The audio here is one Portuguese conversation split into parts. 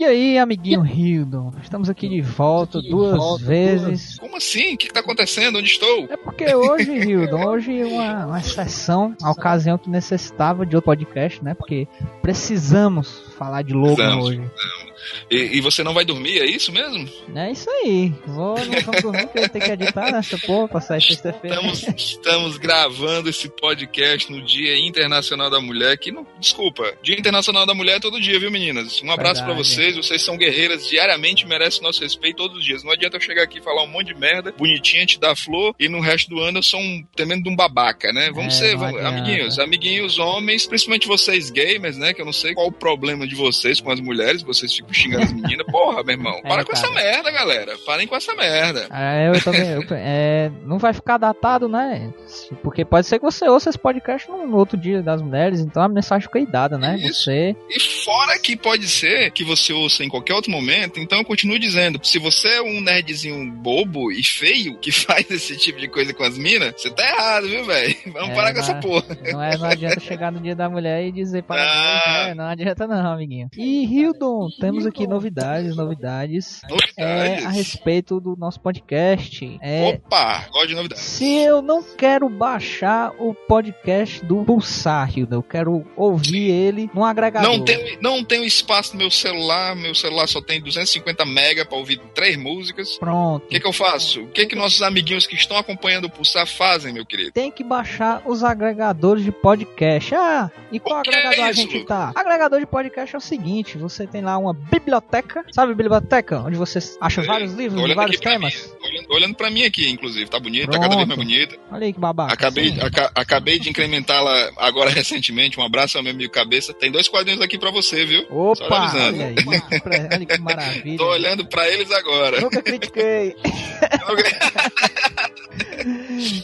E aí, amiguinho Hildon? Estamos aqui de volta aqui duas de volta, vezes. Como assim? O que está acontecendo? Onde estou? É porque hoje, Hildon, hoje é uma, uma exceção, a ocasião que necessitava de outro podcast, né? Porque precisamos falar de Logan precisamos, hoje. Precisamos. E, e, você não vai dormir, é isso mesmo? É isso aí. Vou, não vou dormir porque eu tenho que editar nessa porra pra sair sexta-feira. Estamos, estamos gravando esse podcast no Dia Internacional da Mulher, que não. Desculpa, Dia Internacional da Mulher é todo dia, viu, meninas? Um abraço para vocês, vocês são guerreiras diariamente, merecem nosso respeito todos os dias. Não adianta eu chegar aqui e falar um monte de merda, bonitinha, te dar flor, e no resto do ano eu sou um tremendo de um babaca, né? Vamos é, ser, vamos, amiguinhos, amiguinhos homens, principalmente vocês gamers, né? Que eu não sei qual o problema de vocês com as mulheres, vocês ficam xingando as meninas. Porra, meu irmão. É, para com essa merda, galera. Parem com essa merda. É, eu também. Eu, é, não vai ficar datado, né? Porque pode ser que você ouça esse podcast no, no outro dia das mulheres, então a mensagem fica dada, né? Isso. Você. E fora que pode ser que você ouça em qualquer outro momento, então eu continuo dizendo: se você é um nerdzinho bobo e feio que faz esse tipo de coisa com as minas, você tá errado, viu, velho? Vamos é, parar com essa porra. Não, é, não adianta chegar no dia da mulher e dizer para ah. Não adianta, não, amiguinho. E Hildon, temos aqui novidades, novidades. Novidades? É, a respeito do nosso podcast. É, Opa, gosto de novidades. Se eu não quero baixar o podcast do Pulsar, Hilda, eu quero ouvir ele num agregador. Não tem, não tem espaço no meu celular, meu celular só tem 250 mega para ouvir três músicas. Pronto. O que, que eu faço? O que, que nossos amiguinhos que estão acompanhando o Pulsar fazem, meu querido? Tem que baixar os agregadores de podcast. Ah, e qual é agregador é a gente tá? Agregador de podcast é o seguinte: você tem lá uma biblioteca, sabe biblioteca? Onde você acha vários livros de vários temas. Mim, olhando, olhando pra mim aqui, inclusive. Tá bonita, tá cada vez mais bonita. Olha aí que babaca. Acabei, aca, acabei de incrementá-la agora recentemente. Um abraço ao meu amigo Cabeça. Tem dois quadrinhos aqui pra você, viu? Opa! Olha aí, olha que maravilha. Tô olhando pra eles agora. Nunca critiquei.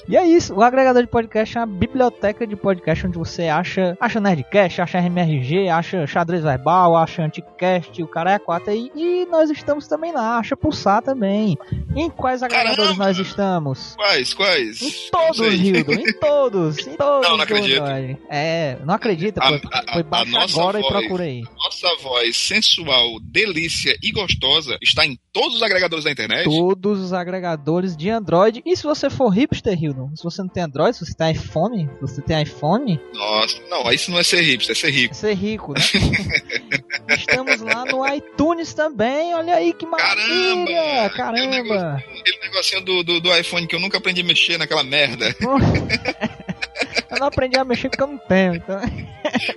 e é isso, o agregador de podcast é uma biblioteca de podcast onde você acha, acha Nerdcast, acha MRG, acha xadrez verbal, acha Anticast, o cara é quatro aí. E nós estamos também lá, acha Pulsar também. Em quais agregadores nós estamos? Quais, quais? Em todos, Hildo, em todos, em todos. Não, não acredito. É, não acredita, a, foi, foi baixo agora voz, e procura aí. Nossa voz sensual, delícia e gostosa está em todos os agregadores da internet? Todos os agregadores de Android. E se você for hipster, Hildon? Se você não tem Android, se você tem iPhone, se você tem iPhone. Nossa, não, isso não é ser hipster, é ser rico. É ser rico, né? Estamos lá no iTunes também, olha aí que maravilha! Caramba! Caramba! Aquele negocinho do, do, do iPhone que eu nunca aprendi a mexer naquela merda. eu não aprendi a mexer porque eu não tenho, então.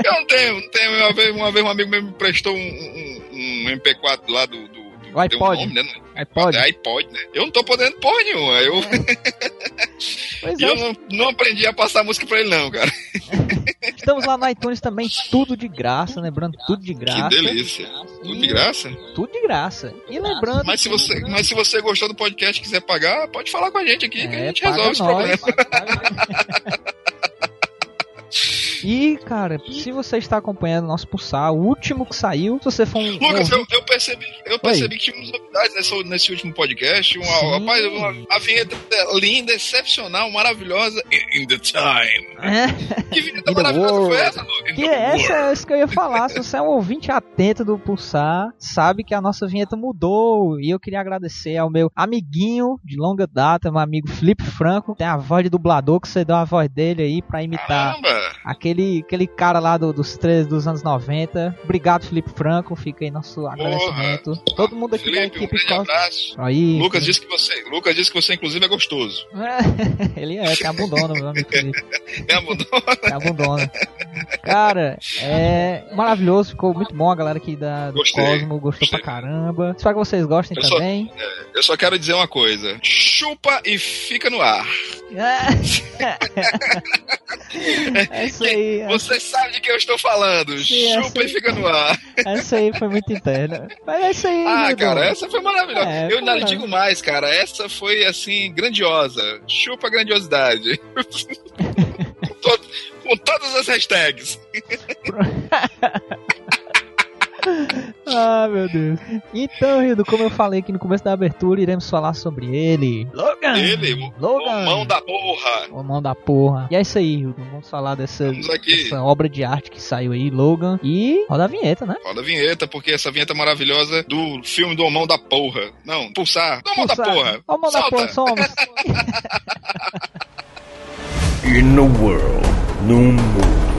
eu não tenho, não tenho. Uma vez, uma vez um amigo meu me prestou um, um, um MP4 lá do, do o iPod. Um nome, né? iPod. É iPod, né? Eu não tô podendo porra nenhuma. Eu, pois eu é. não, não aprendi a passar música pra ele, não, cara. Estamos lá no iTunes também, tudo de graça, lembrando, tudo de graça. Que delícia. Tudo de graça? Tudo de graça. E lembrando. Mas se você, mas se você gostou do podcast e quiser pagar, pode falar com a gente aqui, é, que a gente resolve esse problema. E, cara, se você está acompanhando o nosso pulsar, o último que saiu, se você for um. Lucas, eu, eu, percebi, eu percebi que tinha umas novidades nesse, nesse último podcast. Uma, rapaz, uma, a vinheta linda, excepcional, maravilhosa. In the time. É. Que vinheta maravilhosa foi essa, Lucas? Que essa é isso que eu ia falar. Se você é um ouvinte atento do Pulsar, sabe que a nossa vinheta mudou. E eu queria agradecer ao meu amiguinho de longa data, meu amigo Felipe Franco. Tem a voz de dublador que você deu a voz dele aí pra imitar Caramba. aquele aquele, aquele cara lá do, dos três dos anos 90. Obrigado, Felipe Franco. Fica aí nosso Porra. agradecimento. Todo mundo aqui Felipe, da equipe. Um grande abraço. Aí, Lucas disse que você, Lucas disse que você inclusive é gostoso. ele é, tem abundona, meu amigo Felipe. Tem abundona. Tem abundona. Cara, é maravilhoso, ficou muito bom a galera aqui da, do Gostei. Cosmo, gostou Gostei. pra caramba. Espero que vocês gostem eu também. Só, é, eu só quero dizer uma coisa: chupa e fica no ar. É, isso aí. Você sabe de que eu estou falando. Sim, chupa e fica no ar. Essa aí foi muito interna. Mas é isso aí. Ah, cara, essa foi maravilhosa. É, eu ainda lhe digo mais, cara. Essa foi, assim, grandiosa. Chupa a grandiosidade. com, todo, com todas as hashtags. ah, meu Deus. Então, Rildo, como eu falei aqui no começo da abertura, iremos falar sobre ele. Logan! Ele, Logan! O mão da porra! O mão da porra. E é isso aí, Rildo. Vamos falar dessa, dessa obra de arte que saiu aí, Logan. E roda a vinheta, né? Roda a vinheta, porque essa vinheta maravilhosa do filme do Mão da Porra. Não, Pulsar. Do Mão da Porra. O Mão da Porra, somos. In the world, no mundo.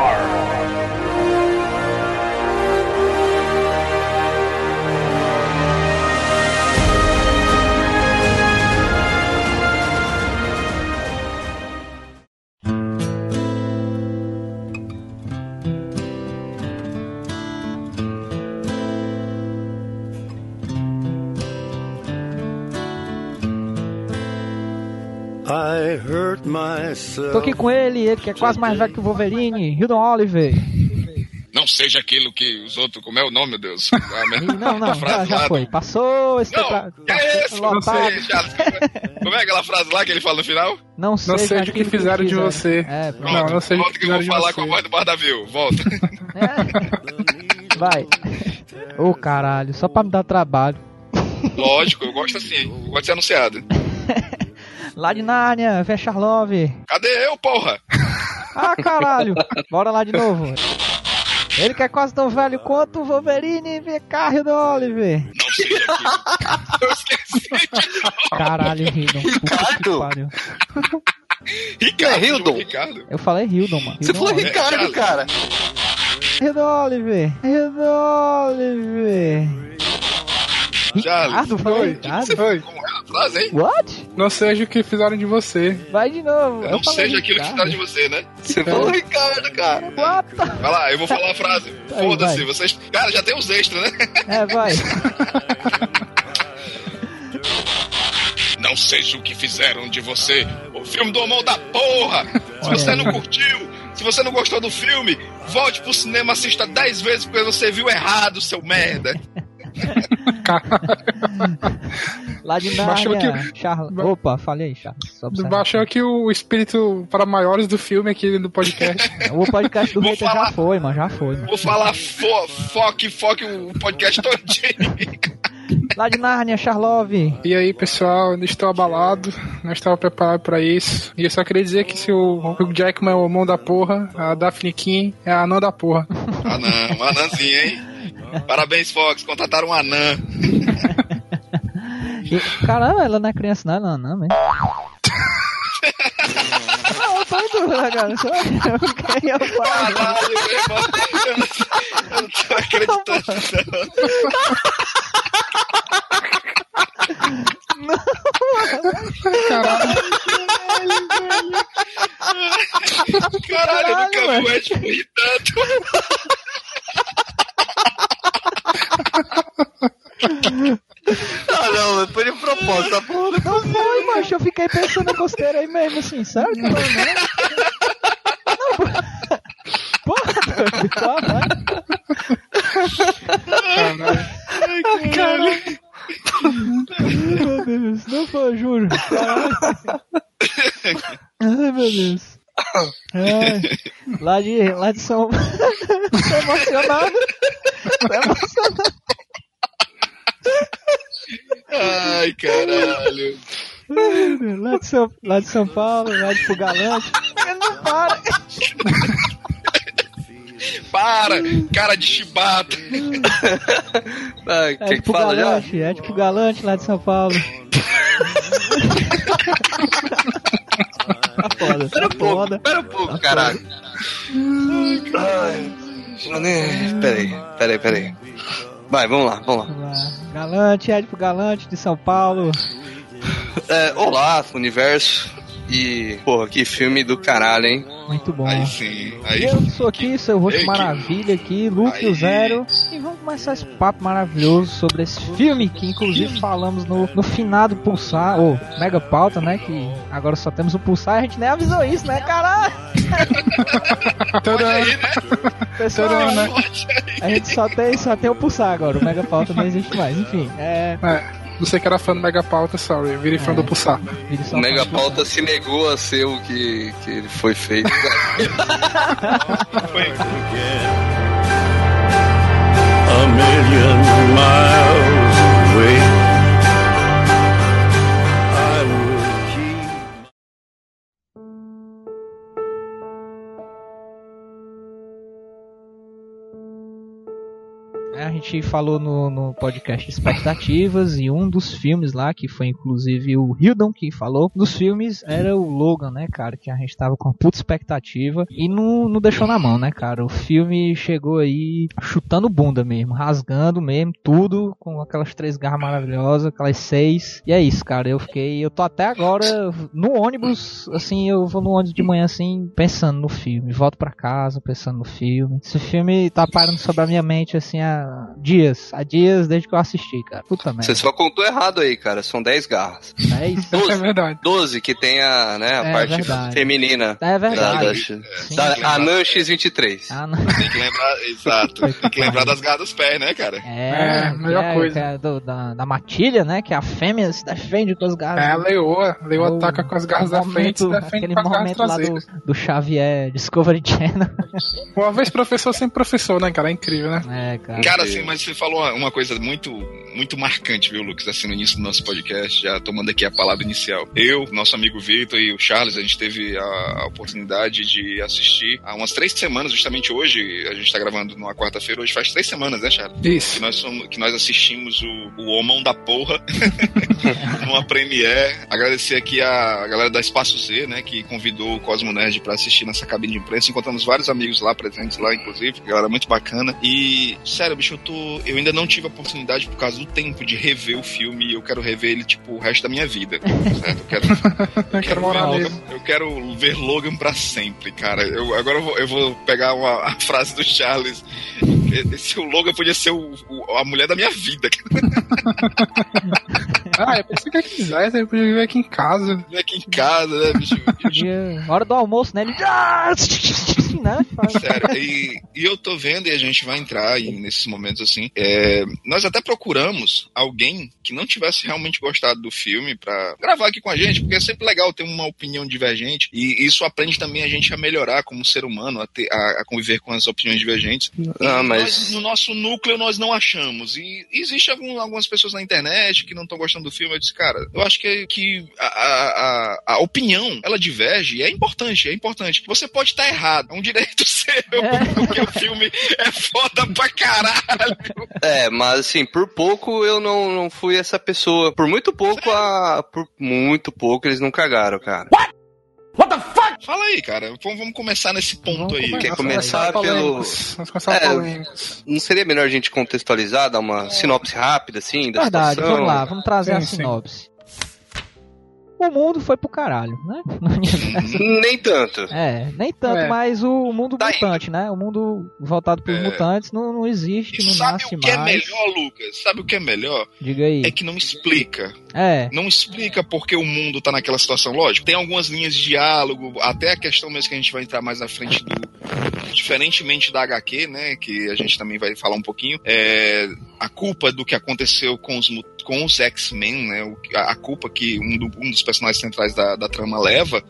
Tô aqui com ele, ele que é quase mais velho que o Wolverine, Hildon Oliver. Não seja aquilo que os outros. Como é o nome, meu Deus? não, não, já, já foi. Passou esse não, que é esse? Não sei, já, como é aquela frase lá que ele fala no final? Não, não seja o que fizeram de você. É, pronto. Não, não seja Volta que, que eu vou falar com a voz do Bardavil. Volta. É. Vai. Ô oh, caralho, só pra me dar trabalho. Lógico, eu gosto assim. Eu gosto de ser anunciado. Lá de Nárnia, fecha Love. Cadê eu, porra? Ah, caralho. Bora lá de novo. Ele que é quase tão velho quanto o Wolverine vê carro do Oliver. Não sei aqui. Eu esqueci de Caralho, Hildon. Ricardo? Ricardo. É Hildon? Ricardo. Eu falei Hildon, mano. Você falou Ricardo, é, cara. Hildon Oliver. Hildon Oliver. Ricardo, falou Ricardo? Foi. Como é a frase, hein? What? Não seja o que fizeram de você. Vai de novo. Não seja aquilo que fizeram de você, né? Você falou Ricardo, cara. What? Vai lá, eu vou falar a frase. Foda-se, vocês. Cara, já tem os extras, né? É, vai. Não seja o que fizeram de você. O filme do mão da porra. Se você não curtiu, se você não gostou do filme, volte pro cinema, assista 10 vezes porque você viu errado, seu merda. Lá de Nárnia, que... Charles... Opa, falei aí, Charles. Baixou aqui o espírito para maiores do filme aqui no podcast. o podcast do Hater falar... já foi, mano, já foi. Mano. Vou falar fo foque, foque o podcast todinho. Lá de Nárnia, Charlove. E aí, pessoal, eu estou abalado, não estava preparado para isso. E eu só queria dizer que se o Hugh Jackman é o mão da porra, a Daphne King é a anã da porra. Anã, uma anãzinha, hein? Parabéns, Fox, contrataram um anã. Caramba, ela não é criança, não, não, não, mesmo. Não, eu tô em dúvida, cara. Só é pai. Caralho, meu irmão. Eu não, eu não tô acreditando, não. Caralho. Caralho, Caralho eu nunca vi o Ed rir tanto. Ah, não, foi de propósito, tá porra. Não foi, macho. Eu fiquei pensando na costeira aí mesmo, assim, sabe? Não, não. Porra, porra, Caralho. Ai, caralho. Meu Deus, não foi, juro. Caralho. Ai, meu Deus. Ai, lá de, lá de São... Tô emocionado. Tô emocionado. Ai, caralho. Lá de, São, lá de São Paulo, lá de Pugalante. Ele não para. Para, cara de chibata. É já? Pugalante, é de Pugalante, lá de São Paulo. Tá foda, Pera tá um pouco, foda. pera um pouco, caralho. Ai, eu nem- Peraí, peraí, peraí. Vai, vamos lá, vamos lá. Lá. Galante, de Pugalante, de São Paulo. É, olá, universo. E, porra, que filme do caralho, hein? Muito bom. Aí sim. Aí, eu sou aqui, seu rosto que- maravilha aqui, Luke Aí. o Zero. E vamos começar esse papo maravilhoso sobre esse filme que inclusive falamos no, no finado Pulsar, ou Mega Pauta, né? Que agora só temos o Pulsar e a gente nem avisou isso, né, caralho? Olha aí, né? Pessoal, Tadã, né? a gente só tem, só tem o Pulsar agora, o Mega Pauta não existe mais. Enfim, é. É, você que era fã do Mega Pauta, sorry, virei fã É. do Pulsar. O Mega Pauta se negou a ser o que, que ele foi feito. Foi, A million miles gente falou no, no podcast Expectativas e um dos filmes lá, que foi inclusive o Hildon que falou, dos filmes era o Logan, né, cara? Que a gente tava com puta expectativa e não, não deixou na mão, né, cara? O filme chegou aí chutando bunda mesmo, rasgando mesmo, tudo com aquelas três garras maravilhosas, aquelas seis. E é isso, cara. Eu fiquei, eu tô até agora no ônibus, assim, eu vou no ônibus de manhã assim, pensando no filme. Volto pra casa pensando no filme. Esse filme tá parando sobre a minha mente, assim, há dias. Há dias desde que eu assisti, cara. Puta merda. Você só contou errado aí, cara. São 10 garras. É isso. É 12, verdade. 12 que tem a, né, a É parte verdade. feminina. É verdade. Da, da, da Anan X23. Ah, tem que lembrar, exato. Tem que lembrar das garras dos pés, né, cara? É, É, melhor é- coisa. que é do- da, da matilha, né? Que a fêmea se defende com as garras. É a leoa. A leoa O- ataca com as garras da frente e se defende aquele com as garras momento lá do, traseiras. do Xavier Discovery Channel. Uma vez professor, sempre professor, né, cara? É incrível, né? É, cara. Cara, assim, mas você falou uma coisa muito, muito marcante, viu, Lucas, assim, no início do nosso podcast, já tomando aqui a palavra inicial. Eu, nosso amigo Vitor e o Charles, a gente teve a, oportunidade de assistir há umas três semanas, justamente hoje, a gente tá gravando numa quarta-feira, hoje faz três semanas, né, Charles? Que Isso. nós, somos, que nós assistimos o, o Homão da Porra numa premiere. Agradecer aqui a galera da Espaço Z, né, que convidou o Cosmo Nerd pra assistir nessa cabine de imprensa. Encontramos vários amigos lá presentes lá, inclusive. Galera muito bacana. E, sério, bicho, eu tô. Eu ainda não tive a oportunidade por causa do tempo de rever o filme e eu quero rever ele, tipo, o resto da minha vida. Certo? Eu quero, Eu quero morar ver. Logan, eu quero ver Logan pra sempre, cara. Eu, agora eu vou, eu vou pegar uma, a frase do Charles. Esse o Logan podia ser o- o- a mulher da minha vida. Ah, eu pensei que ele quisesse, ele podia vir aqui em casa. Ele aqui em casa, né, bicho? Hora do almoço, né? Ele. Né? Sério, e, e eu tô vendo, e a gente vai entrar aí nesses momentos assim. é, nós até procuramos alguém que não tivesse realmente gostado do filme pra gravar aqui com a gente, porque é sempre legal ter uma opinião divergente. E isso aprende também a gente a melhorar como ser humano, a, ter- a- a conviver com as opiniões divergentes. Mas- nós, no nosso núcleo nós não achamos. E existe algum- algumas pessoas na internet que não estão gostando do filme. Eu disse, cara, eu acho que, que a, a, a- opinião ela diverge e é importante, é importante. Você pode estar errado, é um direito seu, É. porque o filme é foda pra caralho. É, mas assim, por pouco eu não, não fui essa pessoa. Por muito pouco, a, por muito pouco eles não cagaram, cara. Fala aí, cara. Vamos, começar nesse ponto Vamos aí. começar. Quer começar Vamos pelo. Vamos começar É. Não seria melhor a gente contextualizar, dar uma sinopse rápida, assim, da Verdade, situação? vamos lá, vamos trazer Sim, a sim. O mundo foi pro caralho, né? Nem tanto. É, nem tanto, É. mas o mundo Tá mutante, né? O mundo voltado pros É. mutantes não, não existe, E não sabe nasce o que é mais. melhor, Lucas? Sabe o que é melhor? Diga aí. É que não explica. É, não explica porque o mundo tá naquela situação. Lógico, tem algumas linhas de diálogo, até a questão mesmo que a gente vai entrar mais na frente do. Diferentemente da HQ, né? Que a gente também vai falar um pouquinho. É, a culpa do que aconteceu com os, com os X-Men, né? A, culpa que um, do- um dos personagens centrais da, da trama leva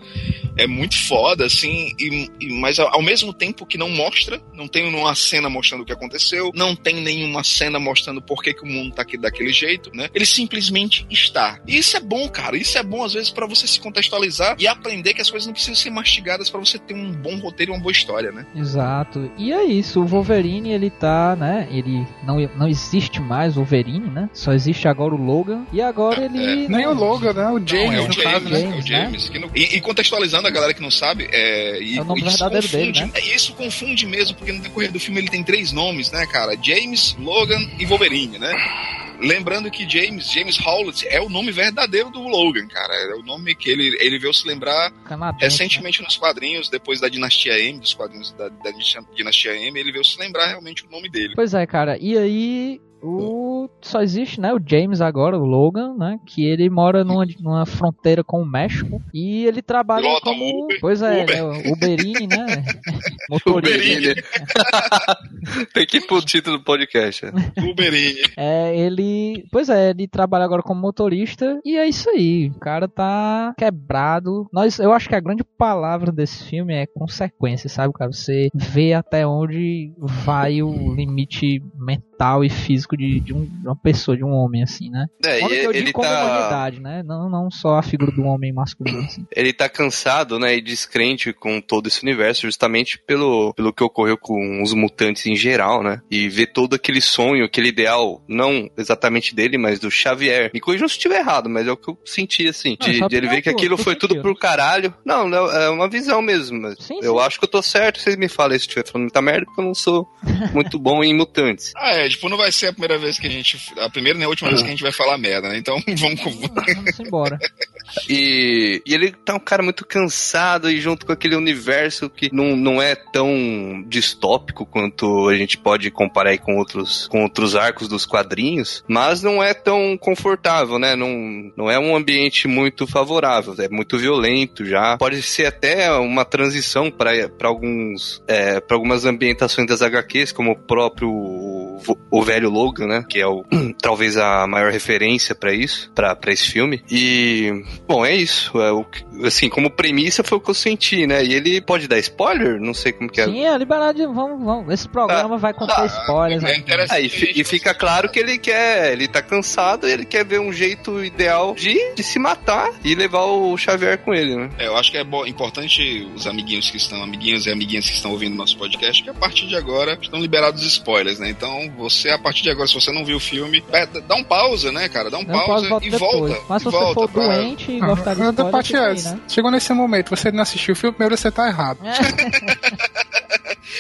é muito foda, assim, e, e- mas ao, mesmo tempo que não mostra, não tem uma cena mostrando o que aconteceu, não tem nenhuma cena mostrando por que, que o mundo tá aqui daquele jeito, né? Ele simplesmente está. E isso é bom, cara. Isso é bom às vezes pra você se contextualizar e aprender que as coisas não precisam ser mastigadas pra você ter um bom roteiro e uma boa história, né? exato. E é isso, o Wolverine, ele tá, né? Ele não, não existe mais o Wolverine, né? Só existe agora o Logan. E agora ele. Nem o Logan, né? O James, Não, é o no James, caso, né? é o James, não- e, e contextualizando a galera que não sabe, é, e, É o nome isso verdadeiro dele, confunde, né? é, Isso confunde mesmo, porque no decorrer do filme ele tem três nomes, né, cara? James, Logan e Wolverine, né? lembrando que James, James Howlett é o nome verdadeiro do Logan, cara. É o nome que ele, ele veio se lembrar Canadense, recentemente nos quadrinhos, depois da Dinastia M, dos quadrinhos da, da Dinastia M, ele veio se lembrar realmente o nome dele. Pois é, cara. E aí, o só existe, né, o James agora, o Logan, né, que ele mora numa, numa fronteira com o México e ele trabalha Pilota como, Uber. pois é, Uber. é o Uberini, né, motorista. Uberini. Tem que ir pro título do podcast. né? Uberini. É, ele, pois é, ele trabalha agora como motorista e é isso aí. O cara tá quebrado. Nós, eu acho que a grande palavra desse filme é consequência, sabe, cara? Você vê até onde vai o limite mental e físico de, de, um- de uma pessoa, de um homem, assim, né? É, Quando e eu digo como tá, humanidade, né? Não, não só a figura do homem masculino, assim. ele tá cansado, né, e descrente com todo esse universo, justamente pelo, pelo que ocorreu com os mutantes em geral, né? E ver todo aquele sonho, aquele ideal, não exatamente dele, mas do Xavier. Me corrijam se estiver errado, mas é o que eu senti, assim. Não, De, de ele ver que tua, aquilo foi tudo sentiu. pro caralho. Não, não, é uma visão mesmo. Mas Sim, eu sim. acho que eu tô certo, vocês me falem se eu estiver falando muita merda, porque eu não sou muito bom em mutantes. Ah, é, tipo, não vai ser a primeira vez que a gente. A primeira nem a última vez que a gente vai falar merda, né? Então vamos. Vamos embora. E, e ele tá um cara muito cansado e junto com aquele universo que não, não é tão distópico quanto a gente pode comparar com outros, com outros arcos dos quadrinhos, mas não é tão confortável, né? Não, não é um ambiente muito favorável, é muito violento já. Pode ser até uma transição para alguns é, para algumas ambientações das HQs, como o próprio o, o velho Logan, né? Que é o talvez a maior referência pra isso, pra esse filme. E bom, é isso. É o que- assim, como premissa foi o que eu senti, né? E ele pode dar spoiler? Não sei como que é. Sim, é liberado. de- Vamos, vamos. Esse programa vai conter Ah, spoilers. é interessante. Ah, e, fi- e fica claro que ele quer, ele tá cansado, ele quer ver um jeito ideal de, de se matar e levar o Xavier com ele, né? É, eu acho que é importante os amiguinhos que estão, amiguinhos e amiguinhas que estão ouvindo nosso podcast, que a partir de agora estão liberados os spoilers, né? Então, você, a partir de agora, se você não viu o filme, é, dá um pausa, né, cara? Dá um pode pausa voltar e volta. Mas se e você volta for pra- doente e gostar de spoiler, parte fica aí, é, né? chegou nesse momento, você não assistiu o filme, primeiro você tá errado.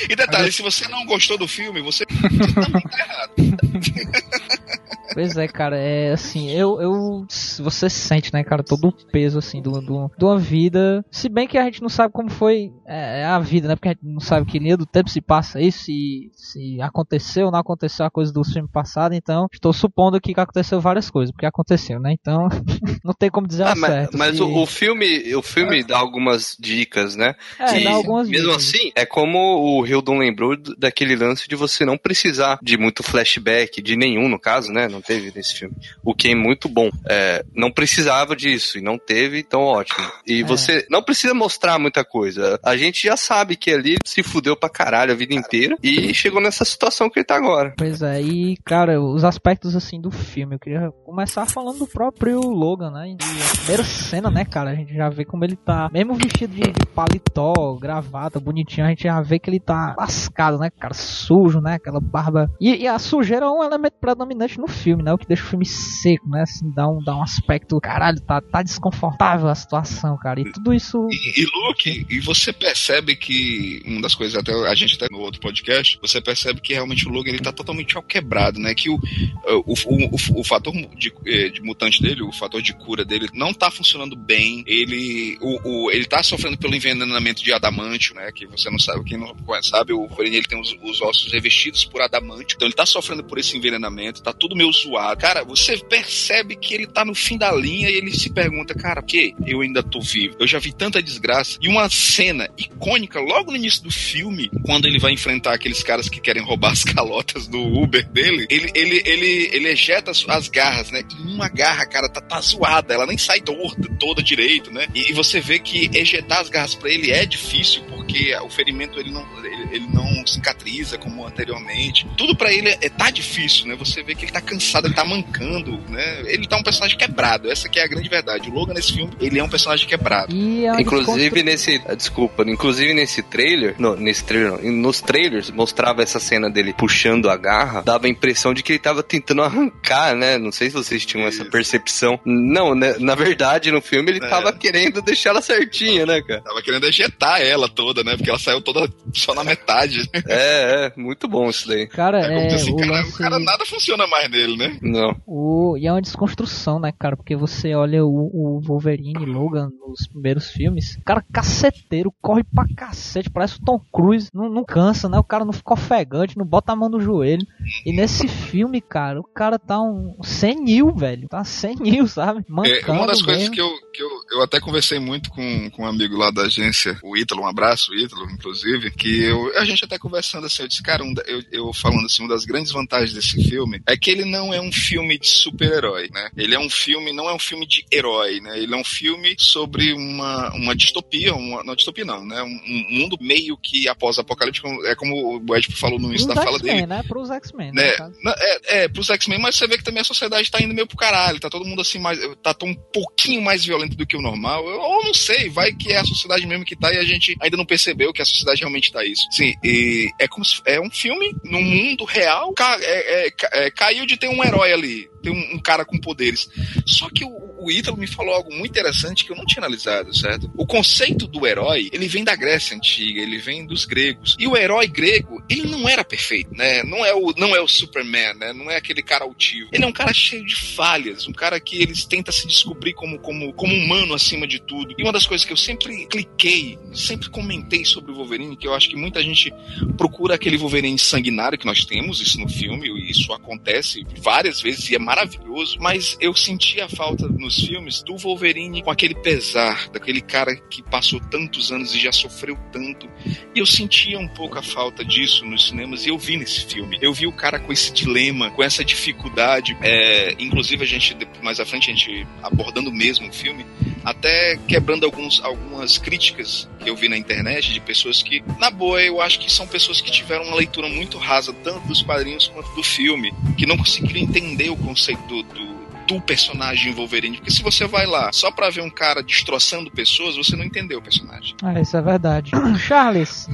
E detalhe, se você não gostou do filme, você também tá errado. Pois é, cara, é assim, eu, eu. Você sente, né, cara, todo o peso, assim, do, do, de uma vida. Se bem que a gente não sabe como foi é, a vida, né? Porque a gente não sabe que linha do tempo se passa isso, se, se aconteceu ou não aconteceu a coisa do filme passado, então estou supondo aqui que aconteceu várias coisas, porque aconteceu, né? Então, não tem como dizer Ah, mas, certo. mas se- o, o filme, o filme dá algumas dicas, né? É, E dá algumas mesmo dicas. assim, é como o Hildon lembrou daquele lance de você não precisar de muito flashback, de nenhum no caso, né? Não teve nesse filme. O que é muito bom. É, não precisava disso e não teve, então ótimo. E É. você não precisa mostrar muita coisa. A gente já sabe que ali ele se fudeu pra caralho a vida inteira e chegou nessa situação que ele tá agora. Pois é, e cara, os aspectos assim do filme, eu queria começar falando do próprio Logan, né? E a primeira cena, né, cara, a gente já vê como ele tá, mesmo vestido de, de paletó, gravata, bonitinho, a gente já vê que ele tá lascado, né, cara, sujo, né, aquela barba. E, e a sujeira é um elemento predominante no filme, né, o que deixa o filme seco, né, assim, dá um, dá um aspecto, caralho, tá, tá desconfortável a situação, cara, e tudo isso... E, e Luke, e você percebe que uma das coisas até a gente até no outro podcast, você percebe que realmente o Logan ele tá totalmente ao quebrado, né? Que o, o, o, o, o fator de, eh, de mutante dele, o fator de cura dele não tá funcionando bem. Ele o, o, ele tá sofrendo pelo envenenamento de adamantio, né? Que você não sabe, quem não conhece, sabe, o Wolverine ele tem os, os ossos revestidos por adamantio. Então ele tá sofrendo por esse envenenamento, tá tudo meio zoado. Cara, você percebe que ele tá no fim da linha e ele se pergunta, cara, por que eu ainda tô vivo? Eu já vi tanta desgraça. E uma cena icônica logo no início do filme, quando ele vai enfrentar aqueles caras que querem roubar as calotas do Uber dele, ele, ele, ele, ele ejeta as, as garras, né? Uma garra, cara, tá, tá zoada, ela nem sai toda direito, né? E, e você vê que ejetar as garras pra ele é difícil, porque o ferimento ele não, ele, ele não cicatriza como anteriormente. Tudo pra ele é, tá difícil, né? Você vê que ele tá cansado, ele tá mancando, né? Ele tá um personagem quebrado, essa que é a grande verdade. O Logan nesse filme, ele é um personagem quebrado. E é Inclusive desconstru- nesse. ah, Desculpa, inclusive nesse trailer. Não, nesse trailer não. Nos trailers mostrava essa cena dele puxando a garra. Dava a impressão de que ele tava tentando arrancar, né? Não sei se vocês tinham essa Isso. percepção. Não, né? Na verdade, no filme ele É. tava querendo deixar ela certinha, né, cara? Tava querendo ejetar ela toda, né? Porque ela saiu toda só na metade. É, é. Muito bom isso daí. Cara, É é, assim, o cara, lance... o cara nada funciona mais nele, né? Não. O, e é uma desconstrução, né, cara? Porque você olha o, o Wolverine Logan nos primeiros filmes, o cara caceteiro, corre pra cacete, parece o Tom Cruise, não, não cansa, né? O cara não fica ofegante, não bota a mão no joelho. E nesse filme, cara, o cara tá um senil, velho. Tá senil, sabe? É, uma das coisas que, eu, que eu, eu até conversei muito com, com um amigo lá da agência, o Ítalo, um abraço, Ítalo, inclusive, que eu, a gente até conversando assim, eu disse, cara, um, eu, eu falando assim, uma das grandes vantagens desse filme é que ele não é um filme de super-herói, né? Ele é um filme, não é um filme de herói, né? Ele é um filme sobre uma, uma distopia, uma, não distopia não, né? Um, um mundo meio que após-apocalíptico, é como o Ed falou no início da fala dele. né? Pros X-Men, né? É, é, pros X-Men, mas você vê que também a sociedade tá indo meio pro caralho, tá todo mundo assim mais, tá tão um pouquinho mais violento do que o normal, ou não sei, vai que é a sociedade mesmo que tá e a gente ainda não percebeu que a sociedade realmente tá isso. Sim, e é como se, é um filme no mundo real, ca, é, é, é, caiu de ter um herói ali, ter um, um cara com poderes. Só que o, o Ítalo me falou algo muito interessante que eu não tinha analisado, certo? O conceito do herói, ele vem da Grécia antiga, ele vem dos gregos. E o herói grego, ele não era perfeito, né? Não é o, não é o Superman, né? Não é aquele cara altivo. Ele é um cara cheio de falhas, um cara que eles tenta se descobrir como, como, como humano acima de tudo. E uma das coisas que eu sempre cliquei, sempre comentei sobre o Wolverine, que eu acho que muita gente procura aquele Wolverine sanguinário que nós temos, isso no filme, e isso acontece várias vezes e é maravilhoso, mas eu senti a falta no nos filmes do Wolverine com aquele pesar, daquele cara que passou tantos anos e já sofreu tanto. E eu sentia um pouco a falta disso nos cinemas e eu vi nesse filme. Eu vi o cara com esse dilema, com essa dificuldade. É, inclusive, a gente, mais à frente, a gente abordando mesmo o filme, até quebrando alguns, algumas críticas que eu vi na internet de pessoas que, na boa, eu acho que são pessoas que tiveram uma leitura muito rasa, tanto dos quadrinhos quanto do filme, que não conseguiram entender o conceito do, do do personagem Wolverine. Porque se você vai lá só pra ver um cara destroçando pessoas, você não entendeu o personagem. Ah, isso é verdade. Charles.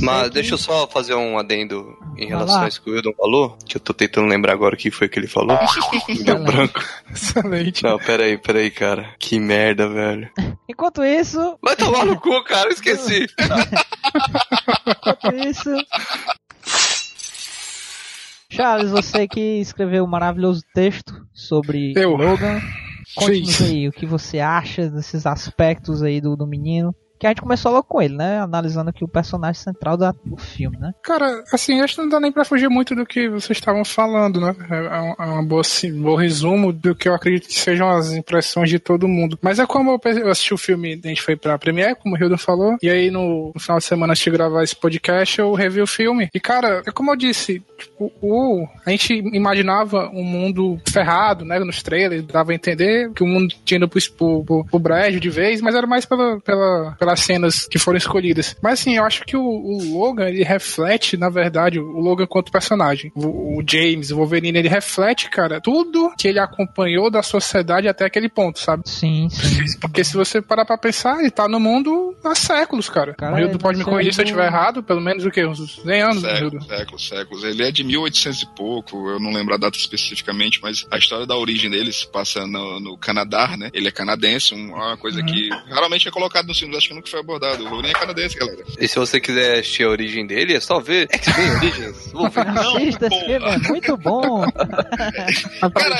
Mas que... deixa eu só fazer um adendo em relação a isso que o Wildon falou, que eu tô tentando lembrar agora o que foi que ele falou. Deu branco. Excelente. Não, peraí, peraí, cara. Que merda, velho. Enquanto isso. Vai tomar no cu, cara, esqueci. Enquanto isso. Charles, você que escreveu um maravilhoso texto sobre Eu. Logan. Conte-nos aí o que você acha desses aspectos aí do, do menino que a gente começou logo com ele, né? Analisando aqui o personagem central do, filme, né? Cara, assim, acho que não dá nem pra fugir muito do que vocês estavam falando, né? É, é, é um, boa, assim, bom resumo do que eu acredito que sejam as impressões de todo mundo. Mas é como eu assisti o filme, a gente foi pra Premiere, como o Hilton falou, e aí no, no final de semana antes de gravar esse podcast, eu revi o filme. E, cara, é como eu disse, tipo, o, a gente imaginava um mundo ferrado, né? Nos trailers, dava a entender que o mundo tinha ido pro, pro, pro brejo de vez, mas era mais pela, pela, pela as cenas que foram escolhidas. Mas assim, eu acho que o, o Logan, ele reflete, na verdade, o Logan quanto personagem. O, o, James, o Wolverine, ele reflete, cara, tudo que ele acompanhou da sociedade até aquele ponto, sabe? Sim, sim. Porque se você parar pra pensar, ele tá no mundo há séculos, cara. cara o Hildo pode me corrigir se eu estiver errado, pelo menos o quê? Uns 100 anos, séculos, séculos, séculos. Ele é de 1800 e pouco, eu não lembro a data especificamente, mas a história da origem dele se passa no, no Canadá, né? Ele é canadense, uma coisa uhum. que raramente é colocado nos filmes, acho que nunca foi abordado. O Wolverine é canadense, galera. E se você quiser assistir a origem dele, é só ver X-Men Origins. Assista, é muito bom. cara,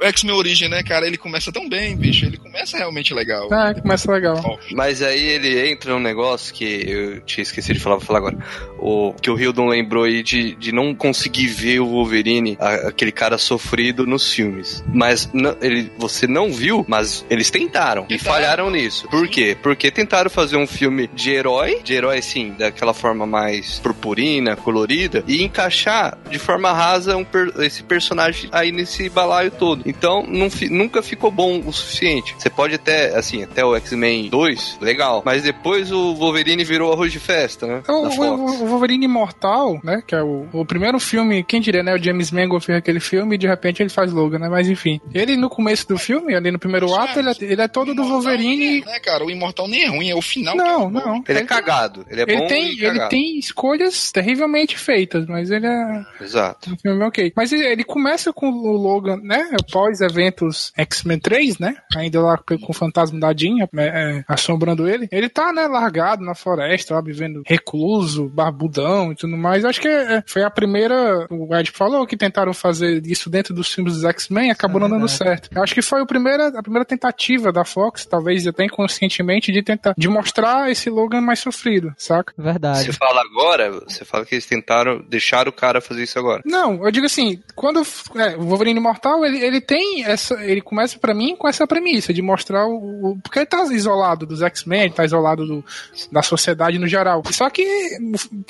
o X-Men Origem, né, cara, ele começa tão bem, bicho. Ele começa realmente legal. Ah, começa legal. Mas aí ele entra num negócio que eu tinha esquecido de falar, vou falar agora. O, que o Hildon lembrou aí de, de não conseguir ver o Wolverine, a, aquele cara sofrido nos filmes. Mas não, ele, você não viu, mas eles tentaram, tentaram. e falharam nisso. Por quê? Porque tentaram fazer um filme de herói, de herói assim, daquela forma mais purpurina, colorida, e encaixar de forma rasa um per esse personagem aí nesse balaio todo. Então, não fi nunca ficou bom o suficiente. Você pode até, assim, até o X-Men 2, legal, mas depois o Wolverine virou arroz de festa, né? Então, o, o, Wolverine Imortal, né, que é o, o primeiro filme, quem diria, né, o James Mangold fez aquele filme e de repente ele faz Logan, né, mas enfim. Ele no começo do filme, ali no primeiro ato, ele, é, ele é todo do Wolverine... É, né, cara, o Imortal nem é ruim, é o final Não, é não. Ele é cagado. Ele é Ele bom tem, e ele tem escolhas terrivelmente feitas, mas ele é Exato. um filme ok. Mas ele, ele começa com o Logan, né? Após eventos X-Men 3, né? Ainda lá com com o fantasma da Jean é, é, assombrando ele. Ele tá, né, largado na floresta, lá, vivendo recluso, barbudão e tudo mais. Acho que é, foi a primeira. O Ed falou que tentaram fazer isso dentro dos filmes dos X-Men e acabou não dando certo. Eu acho que foi a primeira, a primeira tentativa da Fox, talvez até inconscientemente, de tentar de mostrar esse Logan mais sofrido, saca? Verdade. Você fala agora, você fala que eles tentaram deixar o cara fazer isso agora. Não, eu digo assim, quando é, o Wolverine Imortal, ele, ele tem essa. Ele começa pra mim com essa premissa de mostrar o. o- porque ele tá isolado dos X-Men, ele tá isolado do, da sociedade no geral. Só que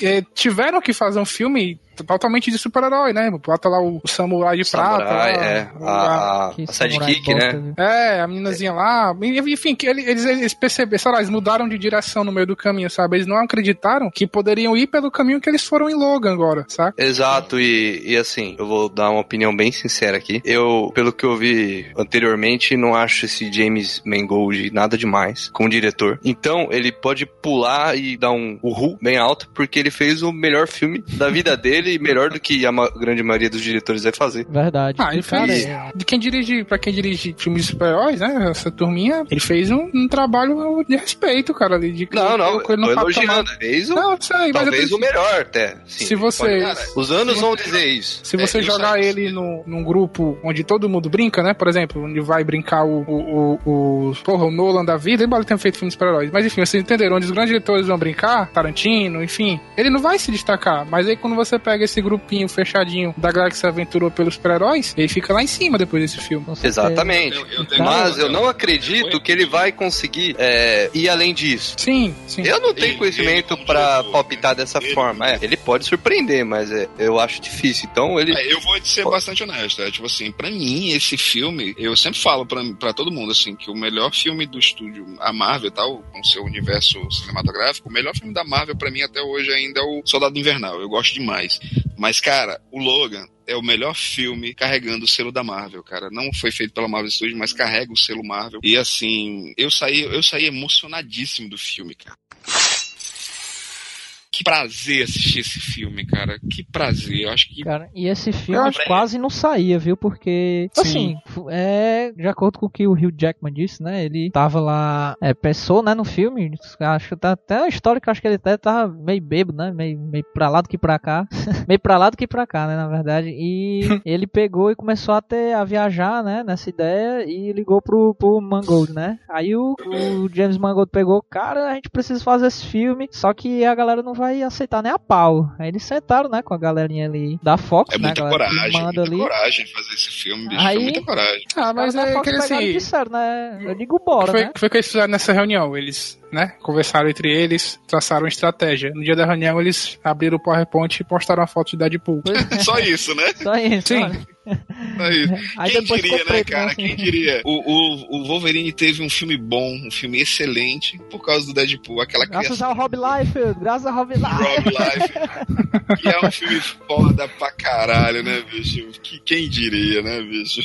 é, tiveram que fazer um filme totalmente de super-herói, né? Bota lá o, o samurai de prata. Samurai, lá, é. o- A, a, a sidekick, né? viu? É, a meninazinha lá. Enfim, que ele- eles, eles perceberam, sei lá, eles mudaram de direção no meio do caminho, sabe? Eles não acreditaram que poderiam ir pelo caminho que eles foram em Logan agora, saca? Exato, e, e assim, eu vou dar uma opinião bem sincera aqui. Eu, pelo que eu vi anteriormente, não acho esse James Mangold nada demais como diretor. Então, ele pode pular e dar um uhul bem alto, porque ele fez o melhor filme da vida dele, melhor do que a ma- grande maioria dos diretores vai fazer. Verdade. Ah, ele Cara, fez. é- De quem dirige, pra quem dirige filmes de super-heróis, né? Essa turminha, ele fez um, um trabalho de respeito, cara. Ali, de, Não, não, eu ele no tô elogiando. Fez o, Não, sei, mas talvez o melhor até. Sim, Se você- pode- Os anos vão dizer isso. Se você É, jogar ele no, num grupo onde todo mundo brinca, né? Por exemplo, onde vai brincar o, o, o, o, porra, o Nolan da vida, embora ele tenha feito filmes para heróis. Mas enfim, vocês entenderam, onde os grandes diretores vão brincar, Tarantino, enfim, ele não vai se destacar. Mas aí quando você pega esse grupinho fechadinho da galera que se aventurou pelos super-heróis, ele fica lá em cima depois desse filme. Exatamente. Eu- eu tenho- Mas eu não acredito que ele vai conseguir é, ir além disso. Sim, sim. Eu não tenho Ele- conhecimento ele como pra palpitar dessa ele- forma. É, ele pode surpreender, mas é, eu acho difícil. Então ele. É, eu vou te ser bastante honesto. É, tipo assim, pra mim, esse filme, eu sempre falo pra, pra todo mundo, assim, que o melhor filme do estúdio, a Marvel e tal, com seu universo cinematográfico, o melhor filme da Marvel pra mim até hoje ainda é o Soldado Invernal. Eu gosto demais. Mas, cara, o Logan é o melhor filme carregando o selo da Marvel, cara. Não foi feito pela Marvel Studios, mas carrega o selo Marvel. E assim, eu saí, eu saí emocionadíssimo do filme, cara. Que prazer assistir esse filme, cara. Que prazer. Eu acho que Cara, e esse filme acho- quase não saía, viu? Porque, Sim. assim, é, de acordo com o que o Hugh Jackman disse, né? Ele tava lá, é, pensou, né, no filme. Acho que tá até a história que eu acho que ele até tava meio bêbado, né? Meio, meio pra lá do que pra cá. meio pra lá do que pra cá, né, na verdade. E ele pegou e começou a ter, a viajar, né, nessa ideia e ligou pro, pro Mangold, né? Aí o, o James Mangold pegou, cara, a gente precisa fazer esse filme, só que a galera não vai aceitar nem a pau. Aí eles sentaram, né, com a galerinha ali da Fox, é né, muita galera que coragem, manda muita ali. coragem de fazer esse filme, bicho. Aí- Foi muita coragem. Ah, mas é Fox aquele pegaram e assim. disseram, né? Eu digo bora, foi, né? foi o que eles fizeram nessa reunião. Eles, né, conversaram entre eles, traçaram uma estratégia. No dia da reunião, eles abriram o PowerPoint e postaram a foto de Deadpool. Só isso, né? Só isso. Sim. olha. Só isso. Aí Quem diria, né, preto, cara? né? Quem diria? O, o, o Wolverine teve um filme bom, um filme excelente, por causa do Deadpool, aquela Graças ao Rob Liefeld, graças ao Rob Liefeld. Rob Life, que é um filme foda pra caralho, né, bicho? Que, quem diria, né, bicho?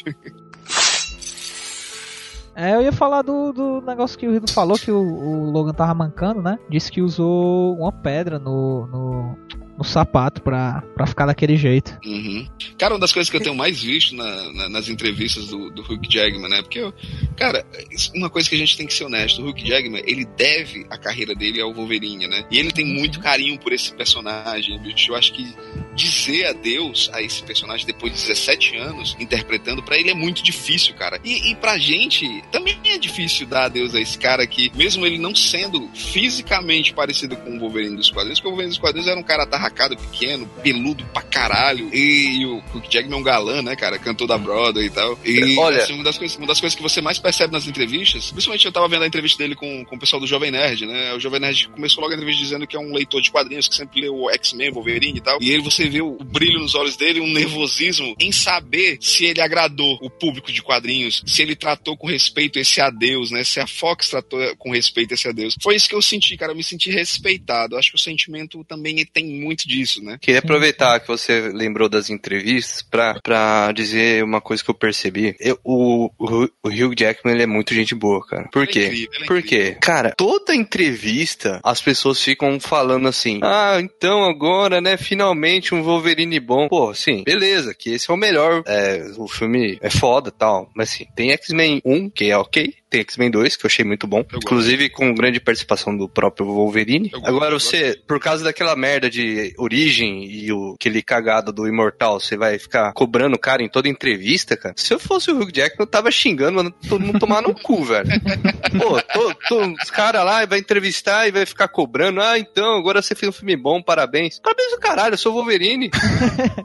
É, eu ia falar do, do negócio que o Rido falou, que o, o Logan tava mancando, né? Disse que usou uma pedra no, no, no sapato pra, pra ficar daquele jeito. Uhum. Cara, uma das coisas que eu tenho mais visto na- na- nas entrevistas do, do Hugh Jackman, né? Porque, eu- cara, uma coisa que a gente tem que ser honesto, o Hugh Jackman, ele deve a carreira dele ao Wolverine, né? E ele tem muito carinho por esse personagem, bicho. Eu acho que dizer adeus a esse personagem depois de 17 anos interpretando, pra ele é muito difícil, cara. E, e pra gente, também é difícil dar adeus a esse cara que, mesmo ele não sendo fisicamente parecido com o Wolverine dos quadrinhos, porque o Wolverine dos quadrinhos era um cara atarracado, pequeno, peludo pra caralho, e, o Hugh Jackman é um galã, né, cara, cantor da Broadway e tal. E, Olha- assim, uma das, coisas, uma das coisas que você mais percebe nas entrevistas, principalmente eu tava vendo a entrevista dele com, com o pessoal do Jovem Nerd, né, o Jovem Nerd começou logo a entrevista dizendo que é um leitor de quadrinhos, que sempre leu o X-Men, Wolverine e tal, e aí você vê o, o brilho nos olhos dele, um nervosismo em saber se ele agradou o público de quadrinhos, se ele tratou com respeito esse adeus, né, se a Fox tratou com respeito esse adeus. Foi isso que eu senti, cara, eu me senti respeitado, acho que o sentimento também tem muito disso, né. Queria aproveitar que você lembrou das entrevistas pra, pra dizer uma coisa que eu percebi. Eu- o, o, o Hugh Jackman ele é muito gente boa, cara. Por é quê? incrível, ele é Por quê? Cara, toda entrevista as pessoas ficam falando assim: ah, então agora, né, finalmente um Wolverine bom. Pô, sim, beleza, que esse é o melhor. É, o filme é foda tal. Mas sim, tem X-Men 1, que é ok. Tem X-Men 2, que eu achei muito bom. gosto. Inclusive com grande participação do próprio Wolverine. Eu gosto, Agora eu você, por causa daquela merda de origem e o, aquele cagado do Imortal, você vai ficar cobrando o cara em toda entrevista, cara. Se eu fosse o Hugh Jackman, eu tava xingando, mano, todo mundo tomar no cu, velho. Pô, tô, tô- os caras lá vai entrevistar e vai ficar cobrando. Ah, então, agora você fez um filme bom, parabéns. Parabéns do caralho, eu sou o Wolverine.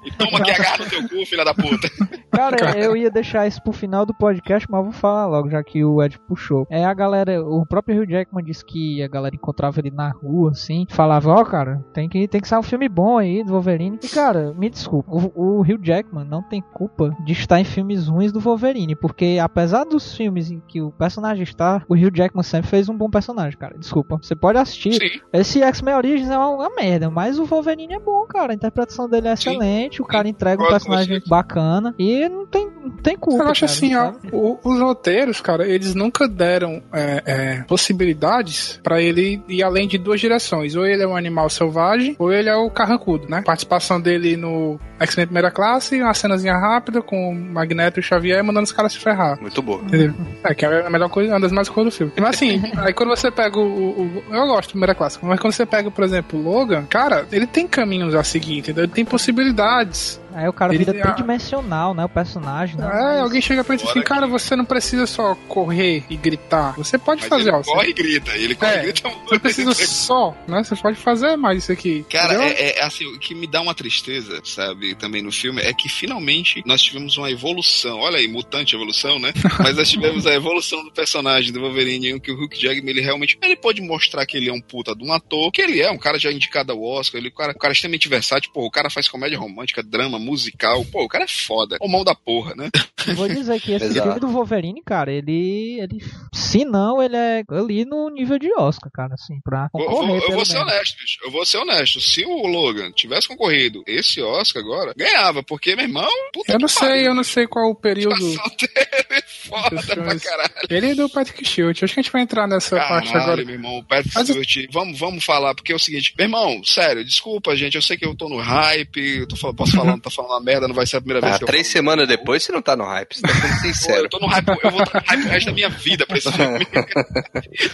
E toma que agarra no teu cu, filha da puta. Cara, eu ia deixar isso pro final do podcast, mas vou falar logo, já que o Ed puxou. É a galera, o próprio Hugh Jackman disse que a galera encontrava ele na rua, assim, falava, ó, cara, tem que, tem que sair um filme bom aí do Wolverine. E, cara, me desculpa, o, o Hugh Jackman não tem culpa de estar em filmes ruins do Wolverine, porque apesar dos filmes em que o personagem está, o Hugh Jackman sempre fez um bom personagem, cara. Desculpa. Você pode assistir. Sim. Esse X-Men Origins é uma, uma merda, mas o Wolverine é bom, cara. A interpretação dele é Sim. excelente, o cara entrega um personagem bacana e não tem, não tem culpa. Eu acho cara, assim, ó, os roteiros, cara, eles nunca deram é, é, possibilidades pra ele ir além de duas direções. Ou ele é um animal selvagem, ou ele é o carrancudo, né? Participação dele no X-Men Primeira Classe, uma cenazinha rápida com o Magneto e o Xavier mandando os caras se ferrar. Muito boa. Entendeu? É, que é a melhor coisa, uma das mais coisas do filme. Mas assim, aí quando você pega o, o- o- Eu gosto do primeira classe, mas quando você pega, por exemplo, o Logan, cara, ele tem caminhos a seguir, entendeu? Ele tem possibilidades. Aí o cara ele- vira tridimensional, né? O personagem, né? É, Mas- alguém chega pra ele e assim, cara, você não precisa só correr e gritar. Você pode Mas fazer, ele ó. Você corre e grita. Ele corre É, e grita muito. você não precisa só, né? Você pode fazer mais isso aqui. Cara, é, é, assim, o que me dá uma tristeza, sabe, também no filme, é que finalmente nós tivemos uma evolução. Olha aí, mutante evolução, né? Mas nós tivemos a evolução do personagem do Wolverine, em que o Hugh Jackman, ele realmente, ele pode mostrar que ele é um puta de um ator, que ele é um cara já indicado ao Oscar, ele é um cara, um cara extremamente versátil, pô, o cara faz comédia romântica, drama, musical, pô, o cara é foda. O mão da porra, né? Eu vou dizer que esse filme do Wolverine, cara, ele, ele. Se não, ele é ali no nível de Oscar, cara, assim, pra concorrer. vou- eu pelo vou ser menos. honesto, bicho. Eu vou ser honesto. Se o Logan tivesse concorrido esse Oscar agora, ganhava, porque, meu irmão, puta Eu não que sei, pariu. eu não sei qual o período. dele é foda pra caralho. Ele é do Patrick Stewart. Acho que a gente vai entrar nessa parte agora. Caralho, meu irmão, o Patrick Mas- Stewart, vamos, vamos falar, porque é o seguinte, meu irmão, sério, desculpa, gente, eu sei que eu tô no hype, eu tô, falando- posso falar, não tô falando uma merda, não vai ser a primeira vez Ah, que eu três falo. semanas depois você não tá no hype, você tá sendo Pô, sincero. eu tô no hype, eu vou estar no hype o resto da minha vida pra esse filme.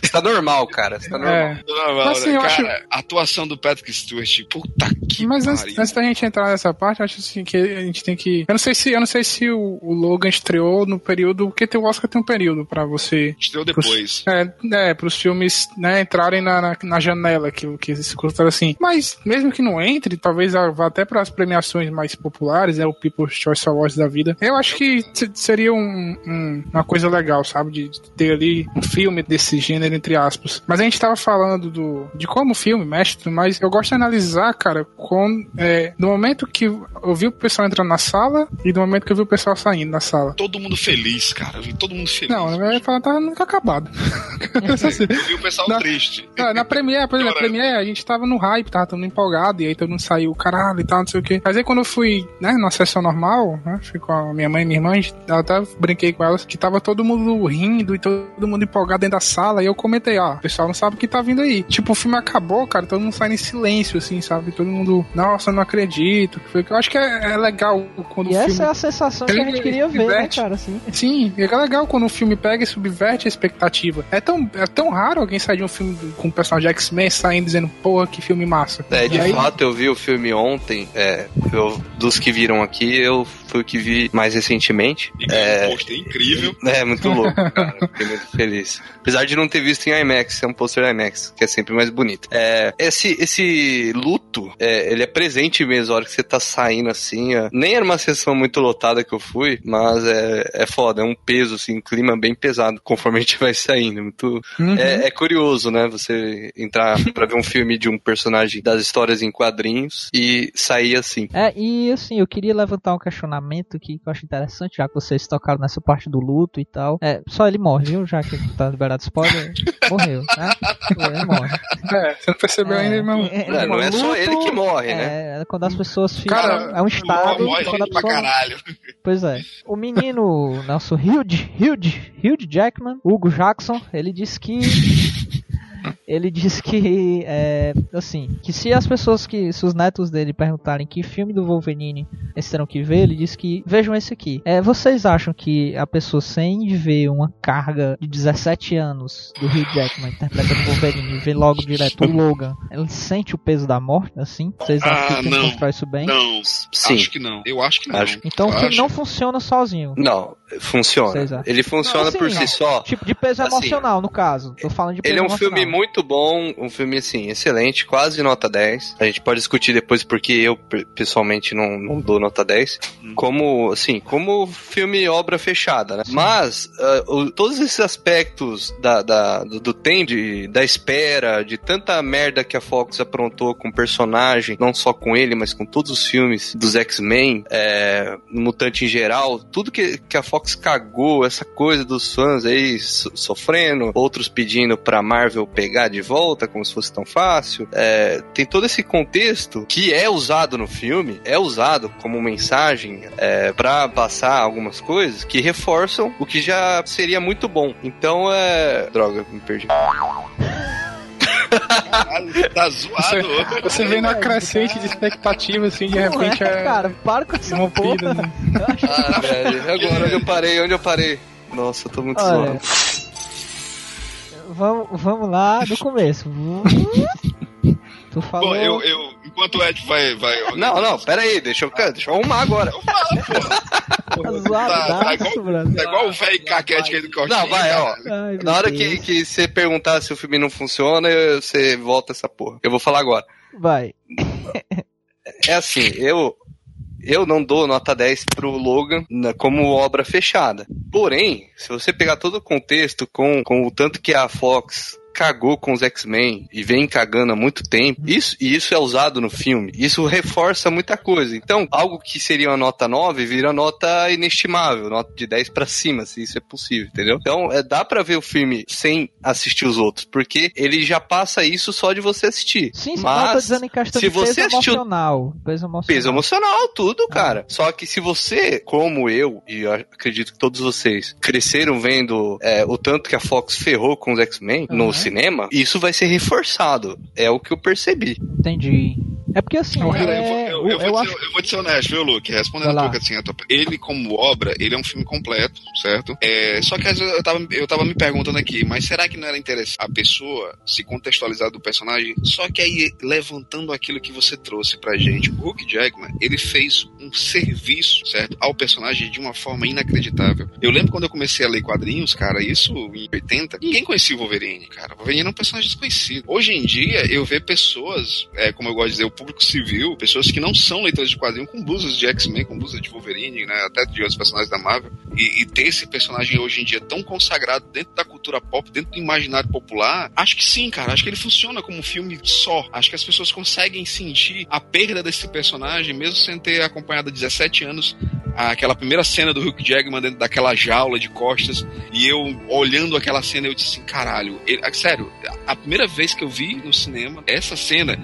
Você tá normal, cara. Você tá normal. É. Não, Mas, assim, né, cara, a atuação do Patrick Stewart, puta que Mas antes, antes da gente entrar nessa parte, eu acho assim que a gente tem que. Eu não sei se, eu não sei se o, o Logan estreou no período. Porque tem o Oscar tem um período pra você. Estreou depois. É, é pros filmes né, entrarem na, na, na janela, que, que se considera assim. Mas, mesmo que não entre, talvez vá até pras premiações mais populares, né, o People's Choice Awards da vida. Eu acho que se- seria um- um- uma coisa legal, sabe? De, de ter ali um filme desse gênero, entre aspas. Mas a gente tava falando do, de como o filme mexe, e tudo mais eu gosto de analisar, cara, com, é, no momento que eu vi o pessoal entrando na sala e do momento que eu vi o pessoal saindo da sala. Todo mundo feliz, cara. Eu vi todo mundo feliz. Não, eu ia falar, tá nunca acabado. Assim, Eu vi o pessoal Na- triste. Ah, na Premiere, por exemplo, na. Premiere a gente tava no hype, tava todo mundo empolgado, e aí todo mundo saiu, caralho e tal, não sei o quê. Mas aí quando eu fui, né, na sessão normal, né, fui com a minha mãe e minha irmã, eu até brinquei com elas, que tava todo mundo rindo e todo mundo empolgado dentro da sala, e eu comentei, ó, o pessoal não sabe o que tá vindo aí. Tipo, o filme acabou, cara, todo mundo sai em silêncio, assim, sabe? Todo mundo, nossa, eu não acredito. Foi, eu acho que é, é legal quando E o essa filme... é a sensação que a gente queria ver, né, cara, assim. Sim, é legal quando um filme pega e subverte a expectativa. É tão, é tão raro alguém sair de um filme com um personagem de X-Men saindo dizendo, porra, que filme massa. É, de aí- fato, eu vi o filme ontem. É, eu- dos que viram aqui, eu fui o que vi mais recentemente. E É, um pôster incrível. é muito louco, cara. Fiquei muito feliz. Apesar de não ter visto em IMAX, é um pôster IMAX, que é sempre mais bonito. É, esse, esse luto, é, ele é presente mesmo, a hora que você tá saindo assim. ó. Nem era uma sessão muito lotada que eu fui, mas é, é foda, é um peso, assim, um clima bem pesado conforme a gente vai saindo. Muito, Uhum. é, é curioso, né? Você entrar pra ver um filme de um personagem das histórias em quadrinhos e sair assim. É, e assim, eu queria levantar um questionamento que eu acho interessante, já que vocês tocaram nessa parte do luto e tal. É, só ele morre, viu? Já que tá liberado spoiler, morreu, né? Ele morre. É, você não percebeu ainda, irmão. é, É, não é só luto, ele que morre, né? É, é quando as pessoas ficam. Cara, é um estado. Morre quando a gente pra pessoa caralho. Pois é. O menino, nosso Hugh, Hugh, Hugh Jackman, Hugo Jackson, ele disse que ele disse que é, assim, que se as pessoas que se os netos dele perguntarem que filme do Wolverine eles terão que ver, ele disse que vejam esse aqui. É, vocês acham que a pessoa sem ver uma carga de 17 anos do Hugh Jackman interpretando o Wolverine e ver logo direto o Logan, ele sente o peso da morte assim? Vocês acham Ah, que não. constrói isso bem? Não, Sim. acho que não. Eu acho que não. Acho- Então o filme não funciona sozinho. Não, funciona. Ele funciona Não, assim, por si não. só. Tipo de peso Assim, emocional, no caso. Tô falando de peso Ele é um emocional. filme muito bom, um filme assim, excelente, quase nota 10. A gente pode discutir depois porque eu pe- pessoalmente não, não dou nota 10. Hum. Como, assim, como filme obra fechada, né? Mas ah, o- todos esses aspectos da, da- do, do tempo, de- da espera, de tanta merda que a Fox aprontou com o personagem, não só com ele, mas com todos os filmes dos X-Men, é, Mutante em geral, tudo que, que a Fox cagou, essa coisa dos fãs aí so- sofrendo, outros pedindo pra Marvel pegar de volta, como se fosse tão fácil. É, tem todo esse contexto que é usado no filme, é usado como mensagem é, para passar algumas coisas que reforçam o que já seria muito bom. Então é. Droga, me perdi. Caralho, tá zoado. Você, você vem na crescente de expectativa, assim, de repente Não é, é. cara, para com essa porra. né? Ah, velho. Agora onde eu parei? Onde eu parei? Nossa, eu tô muito Olha, zoado. Vamos, vamos lá do começo. tu falou. Bom, eu, eu, enquanto o Ed vai. vai Não, não, pera aí, deixa eu, deixa eu arrumar agora. Tá zoado, tá, tá igual-. É igual o velho caquete aí do corte. Não, vai, ó. Ai, Na hora Deus. que, que você perguntar se o filme não funciona, eu- você volta essa porra. Eu vou falar agora. Vai. É assim, eu eu não dou nota 10 pro Logan na- como obra fechada. Porém, se você pegar todo o contexto com, com o tanto que a Fox cagou com os X-Men e vem cagando há muito tempo, isso, e isso é usado no filme. Isso reforça muita coisa. Então, algo que seria uma nota 9 vira nota inestimável, nota de 10 pra cima, se isso é possível, entendeu? Então, é, dá pra ver o filme sem assistir os outros, porque ele já passa isso só de você assistir. Sim, Mas, se de peso você assistiu- emocional. Peso emocional. Peso emocional, tudo, cara. Só que se você, como eu, e eu acredito que todos vocês, cresceram vendo é, o tanto que a Fox ferrou com os X-Men Uhum. no cinema, isso vai ser reforçado. É o que eu percebi. Entendi. É porque assim, Cara, é, eu, vou, eu, eu eu vou acho dizer, eu vou te ser honesto, viu, Luke? Respondendo a tua, assim, a tua- ele como obra, ele é um filme completo, certo? É, só que às vezes eu tava, eu tava me perguntando aqui, mas será que não era interessante a pessoa se contextualizar do personagem? Só que aí, levantando aquilo que você trouxe pra gente, o Hulk Jackman, ele fez um serviço, certo? Ao personagem de uma forma inacreditável. Eu lembro quando eu comecei a ler quadrinhos, cara, isso em 80, ninguém conhecia o Wolverine, cara. Wolverine era um personagem desconhecido. Hoje em dia, eu vejo pessoas, é, como eu gosto de dizer, o público civil, pessoas que não são leitores de quadrinhos, com blusas de X-Men, com blusas de Wolverine, né, até de outros personagens da Marvel, e, e ter esse personagem hoje em dia tão consagrado dentro da cultura pop, dentro do imaginário popular, acho que sim, cara. Acho que ele funciona como um filme só. Acho que as pessoas conseguem sentir a perda desse personagem, mesmo sem ter acompanhado há 17 anos aquela primeira cena do Hulk Jackman dentro daquela jaula de costas, e eu olhando aquela cena, eu disse assim, caralho, ele- sério, a primeira vez que eu vi no cinema essa cena,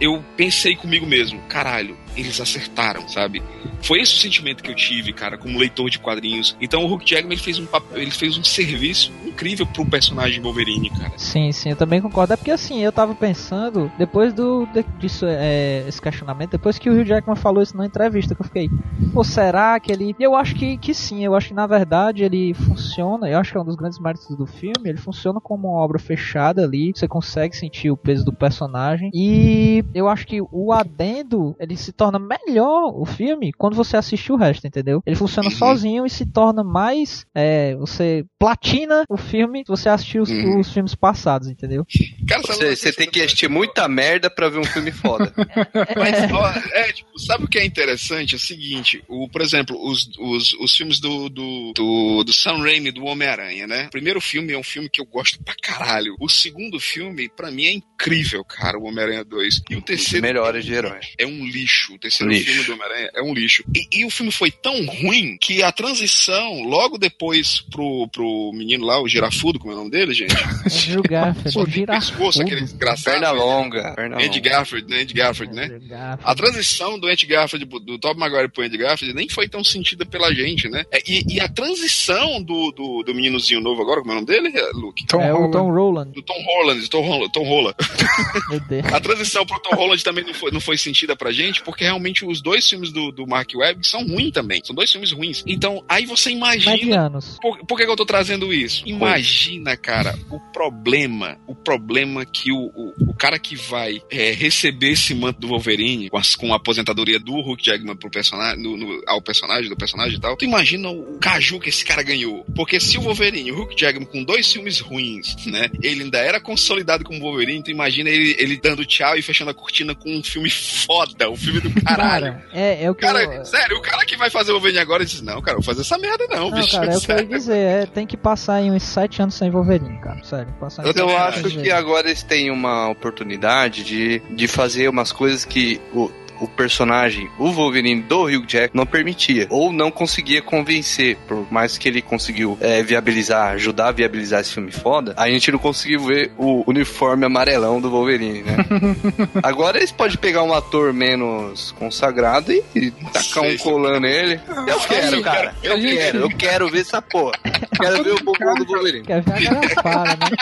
eu pensei comigo mesmo, caralho, eles acertaram, sabe? Foi esse o sentimento que eu tive, cara, como leitor de quadrinhos. Então o Hulk Jackman ele fez um papel, ele fez um serviço incrível pro personagem Wolverine, cara. Sim, sim, eu também concordo. É porque assim, eu tava pensando, depois do de- disso, é, esse questionamento, depois que o Hugh Jackman falou isso na entrevista, que eu fiquei, pô, será que ele. Eu acho que, que sim, eu acho que na verdade ele funciona, eu acho que é um dos grandes méritos do filme, ele funciona como uma obra fechada ali, você consegue sentir o peso do personagem, e eu acho que o adendo, ele se torna melhor o filme quando você assiste o resto, entendeu? Ele funciona Uhum. sozinho e se torna mais. É, você platina o filme se você assistir os, Uhum. os filmes passados, entendeu? Cara, Você, você tem que assistir muita merda pra ver um filme foda. Mas, ó, é, tipo, sabe o que é interessante? É o seguinte, o, por exemplo, os, os, os filmes do, do, do, do Sam Raimi, do Homem-Aranha, né? O primeiro filme é um filme que eu gosto pra caralho. O segundo filme, pra mim, é incrível, cara, o Homem-Aranha 2. E o terceiro melhores de herói. é um lixo. O terceiro Lixo. filme do Homem-Aranha é um lixo. E, e o filme foi tão ruim que a transição, logo depois pro, pro menino lá, o girafudo, como é o nome dele, gente? Andrew Garfield, Pô, de girafudo. pescoço, aquele desgraçado. Perna longa. Perna Andy longa. Garfield, né? Andy Garfield, né? Andrew Garfield. A transição do Andy Garfield, do Tobey Maguire pro Andy Garfield, nem foi tão sentida pela gente, né? É, E, e a transição do, do, do meninozinho novo agora, como é o nome dele, Luke? Tom é o Holland. Tom Roland, Do Tom Holland, do Tom Holland, Tom Holland. meu Deus. A transição pro Tom Holland também não foi, não foi sentida pra gente, porque realmente os dois filmes do, do Mark Webb são ruins também. São dois filmes ruins. Então, aí você imagina. Medianos. Por, por que, que eu tô trazendo isso? Imagina, cara, o problema, o problema que o, o, o cara que vai é, receber esse manto do Wolverine com, as- com a aposentadoria do Hulk Jackman pro personagem, no, no- ao personagem, do personagem e tal, tu imagina o caju que esse cara ganhou. Porque se o Wolverine, o Hulk Jackman com dois filmes ruins, né, ele ainda era consolidado como Wolverine, tu imagina ele, ele dando tchau e fechando a cortina com um filme foda, um filme do caralho. Cara, é, é o que Cara, eu... sério, o cara que vai fazer o Wolverine agora diz: Não, cara, eu vou fazer essa merda não, Não, bicho. cara, é o que eu ia dizer. É, tem que passar aí uns 7 anos sem Wolverine, cara. Sério, passar Eu Eu acho que agora eles têm uma oportunidade de, de fazer umas coisas que o, o personagem, o Wolverine do Hugh Jack, não permitia. Ou não conseguia convencer. Por mais que ele conseguiu é, viabilizar, ajudar a viabilizar esse filme foda, a gente não conseguiu ver o uniforme amarelão do Wolverine, né? agora eles podem pegar um ator menos consagrado e, e tacar um colã nele. Eu quero, cara. Eu gente- quero. Eu quero ver essa porra. Quero ver o bombom do Wolverine. Quer ver a garrafada, né?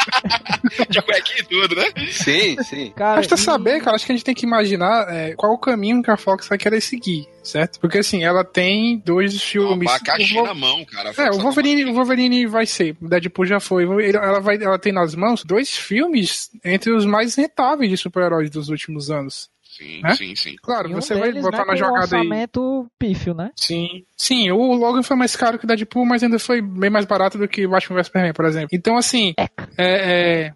De cuequinha e tudo, né? Sim, sim. Cara, Basta e- saber, cara, acho que a gente tem que imaginar é, qual o caminho que a Fox vai querer seguir, certo? Porque assim, ela tem dois Um filmes. o Vol- na mão, cara. É, o Wolverine, o Wolverine vai ser, o Deadpool já foi. Ela, vai, ela tem nas mãos dois filmes entre os mais rentáveis de super-heróis dos últimos anos. Sim, É? sim, sim. Claro, e um você vai botar né, na jogada aí. orçamento pífio, né? Sim. Sim, o Logan foi mais caro que o Deadpool, mas ainda foi bem mais barato do que o Batman vs Superman, por exemplo. Então, assim, é. é...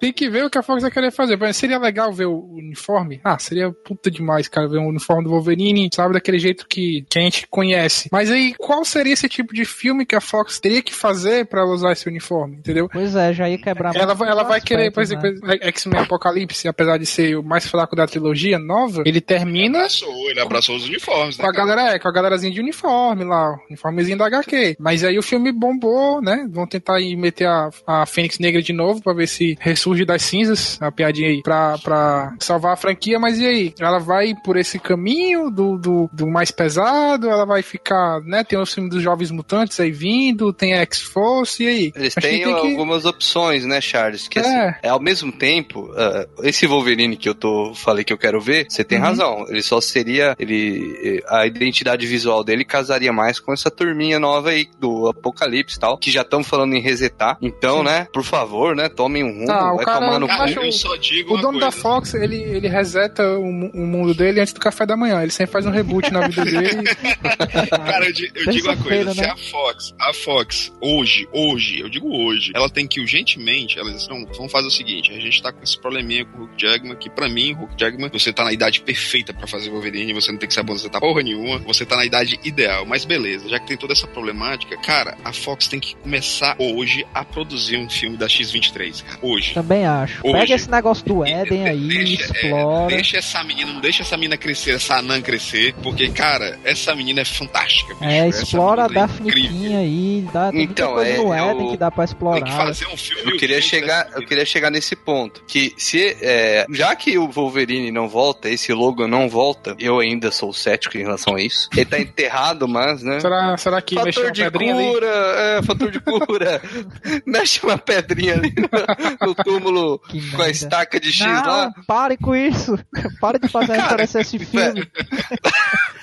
Tem que ver o que a Fox vai querer fazer. Exemplo, Seria legal ver o uniforme? Ah, seria puta demais, cara, ver um uniforme do Wolverine, sabe, daquele jeito que, que a gente conhece. Mas aí, qual seria esse tipo de filme que a Fox teria que fazer pra ela usar esse uniforme, entendeu? Pois é, já ia quebrar Ela, ela vai querer, por exemplo, né? X-Men Apocalipse, apesar de ser o mais fraco da trilogia nova, ele termina Abraçou, ele abraçou os uniformes, né? com a cara? galera, é, com a galerazinha de uniforme lá, uniformezinho da HQ. Mas aí o filme bombou, né? Vão tentar aí meter a, a Fênix Negra de novo pra ver se ressurge das cinzas, a piadinha aí, pra, pra salvar a franquia. Mas e aí? Ela vai por esse caminho do, do, do mais pesado? Ela vai ficar, né? Tem o filme dos Jovens Mutantes aí vindo, tem a X-Force, e aí? Eles têm tem que- algumas opções, né, Charles? Que É. assim, é ao mesmo tempo, ah, esse Wolverine que eu tô falei que eu quero ver, você tem Uhum. razão. Ele só seria, ele a identidade visual dele casaria mais com essa turminha nova aí do Apocalipse e tal, que já estão falando em resetar. Então, né, por favor, né, tomem um rumo, Tá, o vai cara- tomar no Cara, acho- eu só digo O dono da coisa. Fox, ele, ele reseta o, o mundo dele antes do café da manhã. Ele sempre faz um reboot na vida dele. Cara, eu, eu digo uma coisa, se né? a Fox, a Fox, hoje, hoje, eu digo hoje, ela tem que urgentemente, elas não, vamos fazer o seguinte, a gente tá com esse probleminha com o Hulk Jackman, que pra mim, Hulk Jackman, você tá na idade perfeita pra fazer Wolverine, você não tem que se aposentar porra nenhuma, você tá na idade ideal, mas beleza, já que tem toda essa problemática, cara, a Fox tem que começar hoje a produzir um filme da X-23, cara, hoje. Também acho. Hoje. Pega esse negócio do Éden aí, Deixa, é, explora. deixa essa menina, não deixa essa menina crescer, essa anã crescer, porque, cara, essa menina é fantástica, bicho. É, explora é Daphne incrível. King aí, dá, tem Então, muita coisa é- no é Éden o- que dá pra Tem explorar. que fazer um filme Eu queria chegar, eu queria chegar nesse ponto. Que se é, já que o Wolverine não volta, esse logo não volta, eu ainda sou cético em relação a isso. Ele tá enterrado, mas, né? será, será que mexe Fator uma de pedrinha ali? cura, é, fator de cura. Mexe uma pedrinha ali no, túmulo Que com a estaca de X Não, lá. pare com isso. Para de fazer referência a esse filme.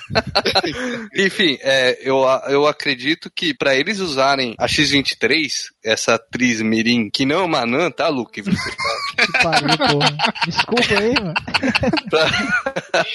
Enfim, é, eu, eu acredito que pra eles usarem a X-23, essa atriz Mirim, que não é uma anã, tá, Luke? Você Que pariu, porra. Desculpa aí, mano. pra,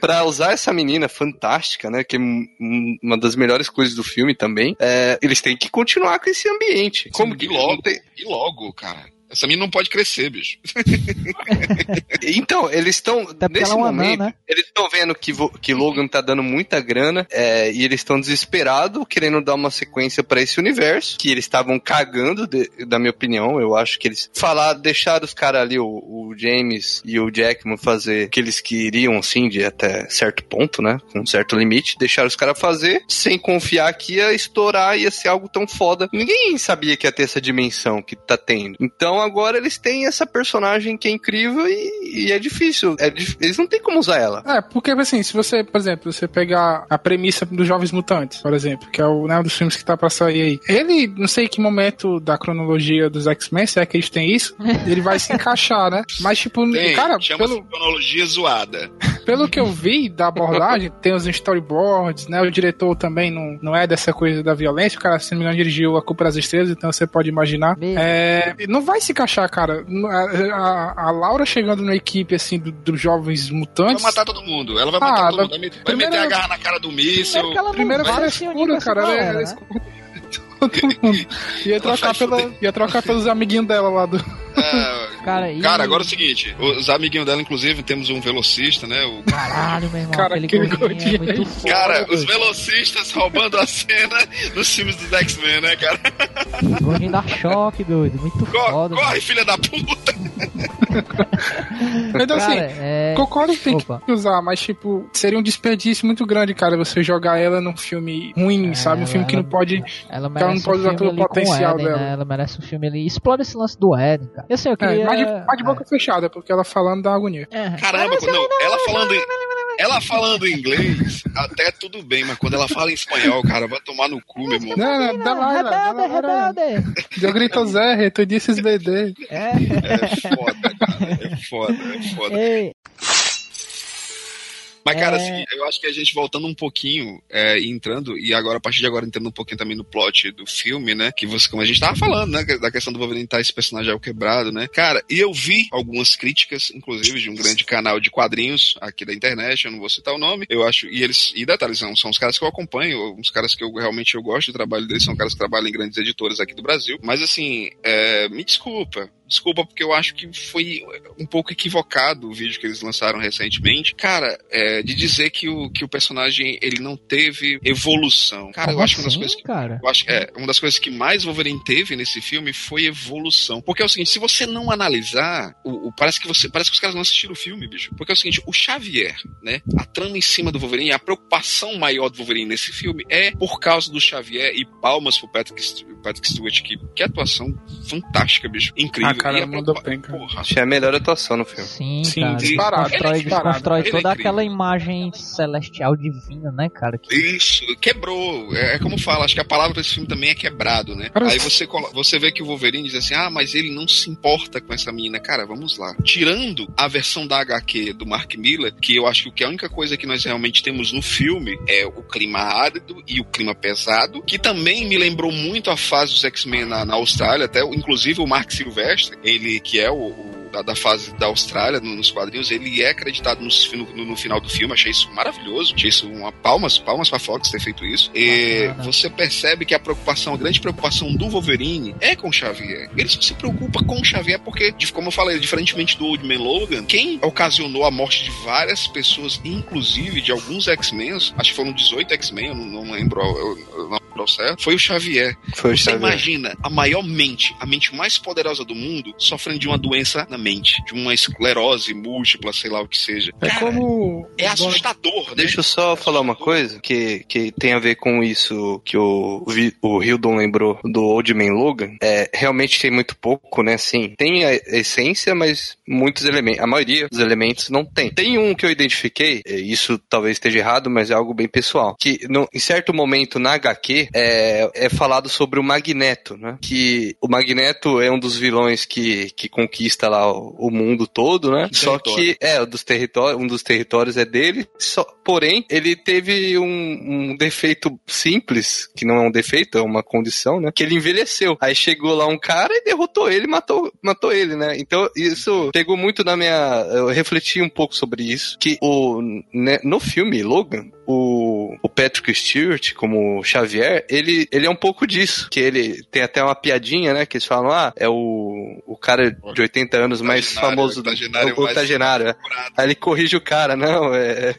pra usar essa menina fantástica, né? Que é um- um- uma das melhores coisas do filme também. é, eles têm que continuar com esse ambiente. Como que e logo, tem- e logo, cara. Essa menina não pode crescer, bicho. então, eles estão. Nesse ela é um anã, momento, né? eles estão vendo que, que Logan tá dando muita grana é, e eles estão desesperados, querendo dar uma sequência pra esse universo, que eles estavam cagando, de- da minha opinião. Eu acho que eles falar, deixar os caras ali, o, o James e o Jackman, fazer o que eles queriam, assim, de até certo ponto, né? Com um certo limite, deixar os caras fazer, sem confiar que ia estourar, ia ser algo tão foda. Ninguém sabia que ia ter essa dimensão que tá tendo. Então agora eles têm essa personagem que é incrível e, e é difícil. É eles não têm como usar ela. É, porque assim, se você, por exemplo, você pegar a premissa dos Jovens Mutantes, por exemplo, que é o, né, um dos filmes que tá pra sair aí. Ele, não sei que momento da cronologia dos X-Men, se é que eles têm isso, ele vai se encaixar, né? Mas, tipo, Tem, cara, chama-se pelo, cronologia zoada. pelo que eu vi da abordagem, tem os storyboards, né? O diretor também não, não é dessa coisa da violência. O cara, se não me engano, dirigiu A Culpa das Estrelas, então você pode imaginar. É, não vai se encaixar, cara. A, a- a Laura chegando na equipe, assim, do- dos jovens Vai mutantes. matar todo mundo. Ela vai Ah, matar todo vai- mundo. Vai Vai primeiro- meter a garra na cara do míssil. Primeiro que ela não Primeiro vai se unir com escura, essa cara. Ela, ela né? escura todo mundo. Ia trocar, pela, ia trocar pelos amiguinhos dela lá do. É, Cara, e- Cara, agora é o seguinte: os amiguinhos dela, inclusive, temos um velocista, né? O Caralho, meu irmão, Cara, aquele, aquele gordinho é gordinho muito foda. Cara, os velocistas roubando a cena nos filmes dos X-Men, né, cara? O gordinho dá choque, doido. Muito Corre, foda. corre filha da puta! Então, assim, Cara, é... Concordo que tem Opa. que usar, mas, tipo, seria um desperdício muito grande, cara, você jogar ela num filme ruim, É, sabe? Um filme que ela- não pode. Ela ela merece não pode um usar todo o potencial Eden, dela. Né? Ela merece um filme ali. Explora esse lance do Eden, cara. Eu sei, eu É, queria... mas, de, mas de boca fechada, porque ela falando dá agonia. É. Caramba, não, ela falando, em- ela falando inglês, até tudo bem, mas quando ela fala em espanhol, cara, vai tomar no cu, meu irmão. Não, não, dá lá, Rebelde, rebelde. Eu grito Zé, tu disse BD. É. É foda, cara, é foda, é foda. Ei, Mas, cara, É. assim, eu acho que a gente voltando um pouquinho, é, entrando, e agora, a partir de agora, entrando um pouquinho também no plot do filme, né? Que você, como a gente tava falando, né? Da questão do Wolverine estar esse personagem ao quebrado, né? Cara, e eu vi algumas críticas, inclusive, de um grande canal de quadrinhos aqui da internet, eu não vou citar o nome, eu acho, e eles, e detalhes, são, são os caras que eu acompanho, uns caras que eu realmente eu gosto do trabalho deles, são caras que trabalham em grandes editoras aqui do Brasil, mas assim, é, me desculpa, Desculpa, porque eu acho que foi um pouco equivocado o vídeo que eles lançaram recentemente. Cara, é, de dizer que o, que o personagem ele não teve evolução. Cara, eu como acho que uma das assim, coisas que cara? eu acho é, uma das coisas que mais Wolverine teve nesse filme foi evolução. Porque é o seguinte, se você não analisar, o, o- parece que você parece que os caras não assistiram o filme, bicho. Porque é o seguinte, o Xavier, né? A trama em cima do Wolverine, a preocupação maior do Wolverine nesse filme é por causa do Xavier e palmas pro Patrick, Patrick Stewart, que, que atuação fantástica, bicho. Incrível. Cara, a mandou que é a melhor atuação no filme. Sim, Sim, cara. disparado. Desconstrói, Ele é é toda aquela imagem celestial divina, né, cara? Que Isso, quebrou. É, é como fala, acho que a palavra desse filme também é quebrado, né? Aí você, você vê que o Wolverine diz assim: ah, mas ele não se importa com essa menina. Cara, vamos lá. Tirando a versão da HQ do Mark Miller, que eu acho que a única coisa que nós realmente temos no filme é o clima árido e o clima pesado, que também me lembrou muito a fase dos X-Men na, na Austrália, até inclusive o Mark Silvestre, ele que é o, o da, da fase da Austrália no- nos quadrinhos, ele é acreditado no, no- no final do filme. Achei isso maravilhoso. Achei isso uma palmas, palmas pra Fox ter feito isso. E você percebe que a preocupação, a grande preocupação do Wolverine é com Xavier. Ele só se preocupa com Xavier porque, como eu falei, diferentemente do Old Man Logan, quem ocasionou a morte de várias pessoas, inclusive de alguns X-Men, acho que foram 18 X-Men, eu não, não lembro, eu, eu não lembro certo, foi o Xavier. Foi o Você Xavier. imagina a maior mente, a mente mais poderosa do mundo, sofrendo de uma doença na mente, de uma esclerose múltipla, sei lá o que seja. É Cara, como. é assustador, né? Deixa eu só falar uma coisa que, que tem a ver com isso que o, o Hildon lembrou do Old Man Logan. É, realmente tem muito pouco, né? Sim, tem a essência, mas muitos elementos, a maioria dos elementos não tem. Tem um que eu identifiquei, isso talvez esteja errado, mas é algo bem pessoal, que no, em certo momento na HQ é, é falado sobre o Magneto, né? Que o Magneto é um dos vilões que, que conquista lá o, mundo todo, né? Só Território. que é, dos territórios, um dos territórios é dele, só, porém, ele teve um, um defeito simples, que não é um defeito, é uma condição, né? Que ele envelheceu. Aí chegou lá um cara e derrotou ele, matou, matou ele, né? Então, isso pegou muito na minha. Eu refleti um pouco sobre isso. Que o, né, no filme Logan, o, o, Patrick Stewart, como Xavier, ele, ele é um pouco disso. Que ele tem até uma piadinha, né? Que eles falam, ah, é o, o cara de 80 anos mais famoso o octogenário. é. Aí ele corrige o cara, não, é,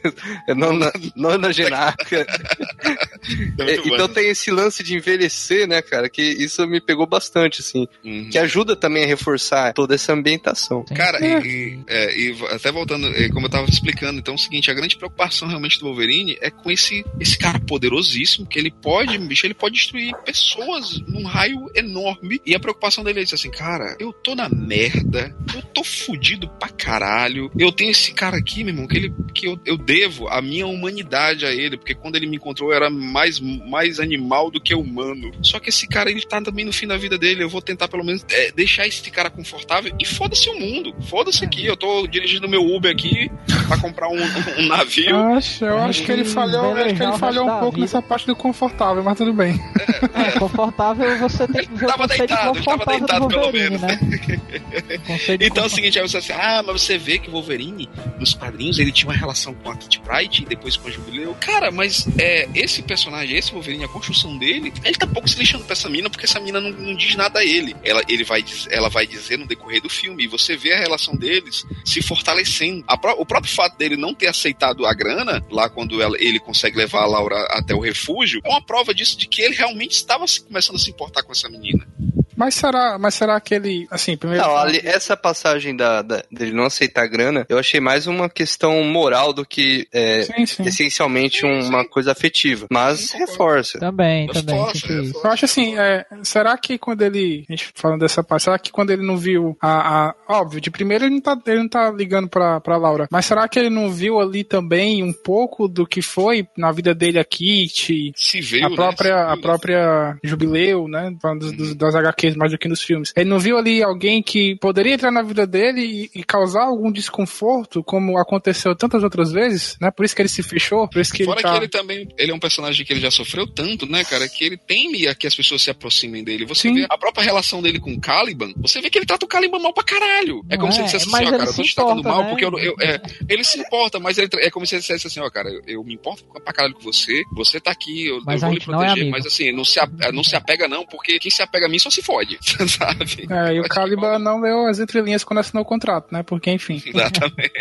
é nona, nonagenário. É, então tem esse lance de envelhecer, né, cara? Que isso me pegou bastante, assim. Uhum. Que ajuda também a reforçar toda essa ambientação. Cara, e, e- é, e até voltando, é, como eu tava explicando, então é o seguinte, a grande preocupação realmente do Wolverine é com esse, esse cara poderosíssimo, que ele pode, bicho, ele pode destruir pessoas num raio enorme. E a preocupação dele é assim, cara, eu tô na merda, eu tô fudido pra caralho. Eu tenho esse cara aqui, meu irmão, que, ele, que eu, eu devo a minha humanidade a ele, porque quando ele me encontrou eu era mais, mais animal do que humano. Só que esse cara, ele tá também no fim da vida dele, eu vou tentar pelo menos é, deixar esse cara confortável e foda-se o mundo. Foda-se aqui, eu tô dirigindo meu Uber aqui pra comprar um, um navio. Eu acho, eu acho que ele falhou, eu acho que ele falhou um pouco vida. nessa parte do confortável, mas tudo bem. É, confortável você tem que ver Tava deitado, de tava confortável deitado do pelo menos. né? Então é o seguinte, aí você assim, ah, mas você vê que o Wolverine, nos quadrinhos, ele tinha uma relação com a Kitty Pryde e depois com a Jubileu. Cara, mas é, esse personagem, esse Wolverine, a construção dele, ele tá pouco se lixando pra essa mina, porque essa mina não, não diz nada a ele. Ela, ele vai, ela vai dizer no decorrer do filme, e você vê a relação deles se fortalecendo. A pró- o próprio fato dele não ter aceitado a grana, lá quando ela- ele consegue levar a Laura até o refúgio, é uma prova disso, de que ele realmente estava se- começando a se importar com essa menina. Mas será, mas será que ele, assim, primeiro. Não, ali, essa passagem da, da- dele não aceitar grana, eu achei mais uma questão moral do que é, Sim, sim. essencialmente uma coisa afetiva. Mas reforça. Também, Mas também. força, senti é isso. força. Eu acho assim, é, será que quando ele. A gente falando dessa parte, será que quando ele não viu a. a- óbvio, de primeiro ele não tá, ele não tá ligando pra, pra Laura. Mas será que ele não viu ali também um pouco do que foi na vida dele a Kit, Se veio, a né? própria, Se a própria Jubileu, né? Falando dos, dos- das HQs mais do que nos filmes. Ele não viu ali alguém que poderia entrar na vida dele e, e causar algum desconforto, como aconteceu tantas outras vezes, né? Por isso que ele se fechou, por isso que Fora ele tá. que ele também, ele é um personagem que ele já sofreu tanto, né, cara, que ele teme a que as pessoas se aproximem dele. Você Sim. vê a própria relação dele com o Caliban, você vê que ele trata o Caliban mal pra caralho. É como Não se ele é, dissesse assim, ó, cara, eu tô te tratando importa, mal né? porque eu, eu- é, ele se importa, mas ele, é como se ele dissesse assim, ó, cara, eu, eu me importo pra caralho com você, você tá aqui, eu, eu vou lhe é proteger, amigo. mas assim, não se, a- não se apega não, porque quem se apega a mim só se fode, sabe? É, e o Caliban não leu as entrelinhas quando assinou o contrato, né? Porque, enfim. Exatamente.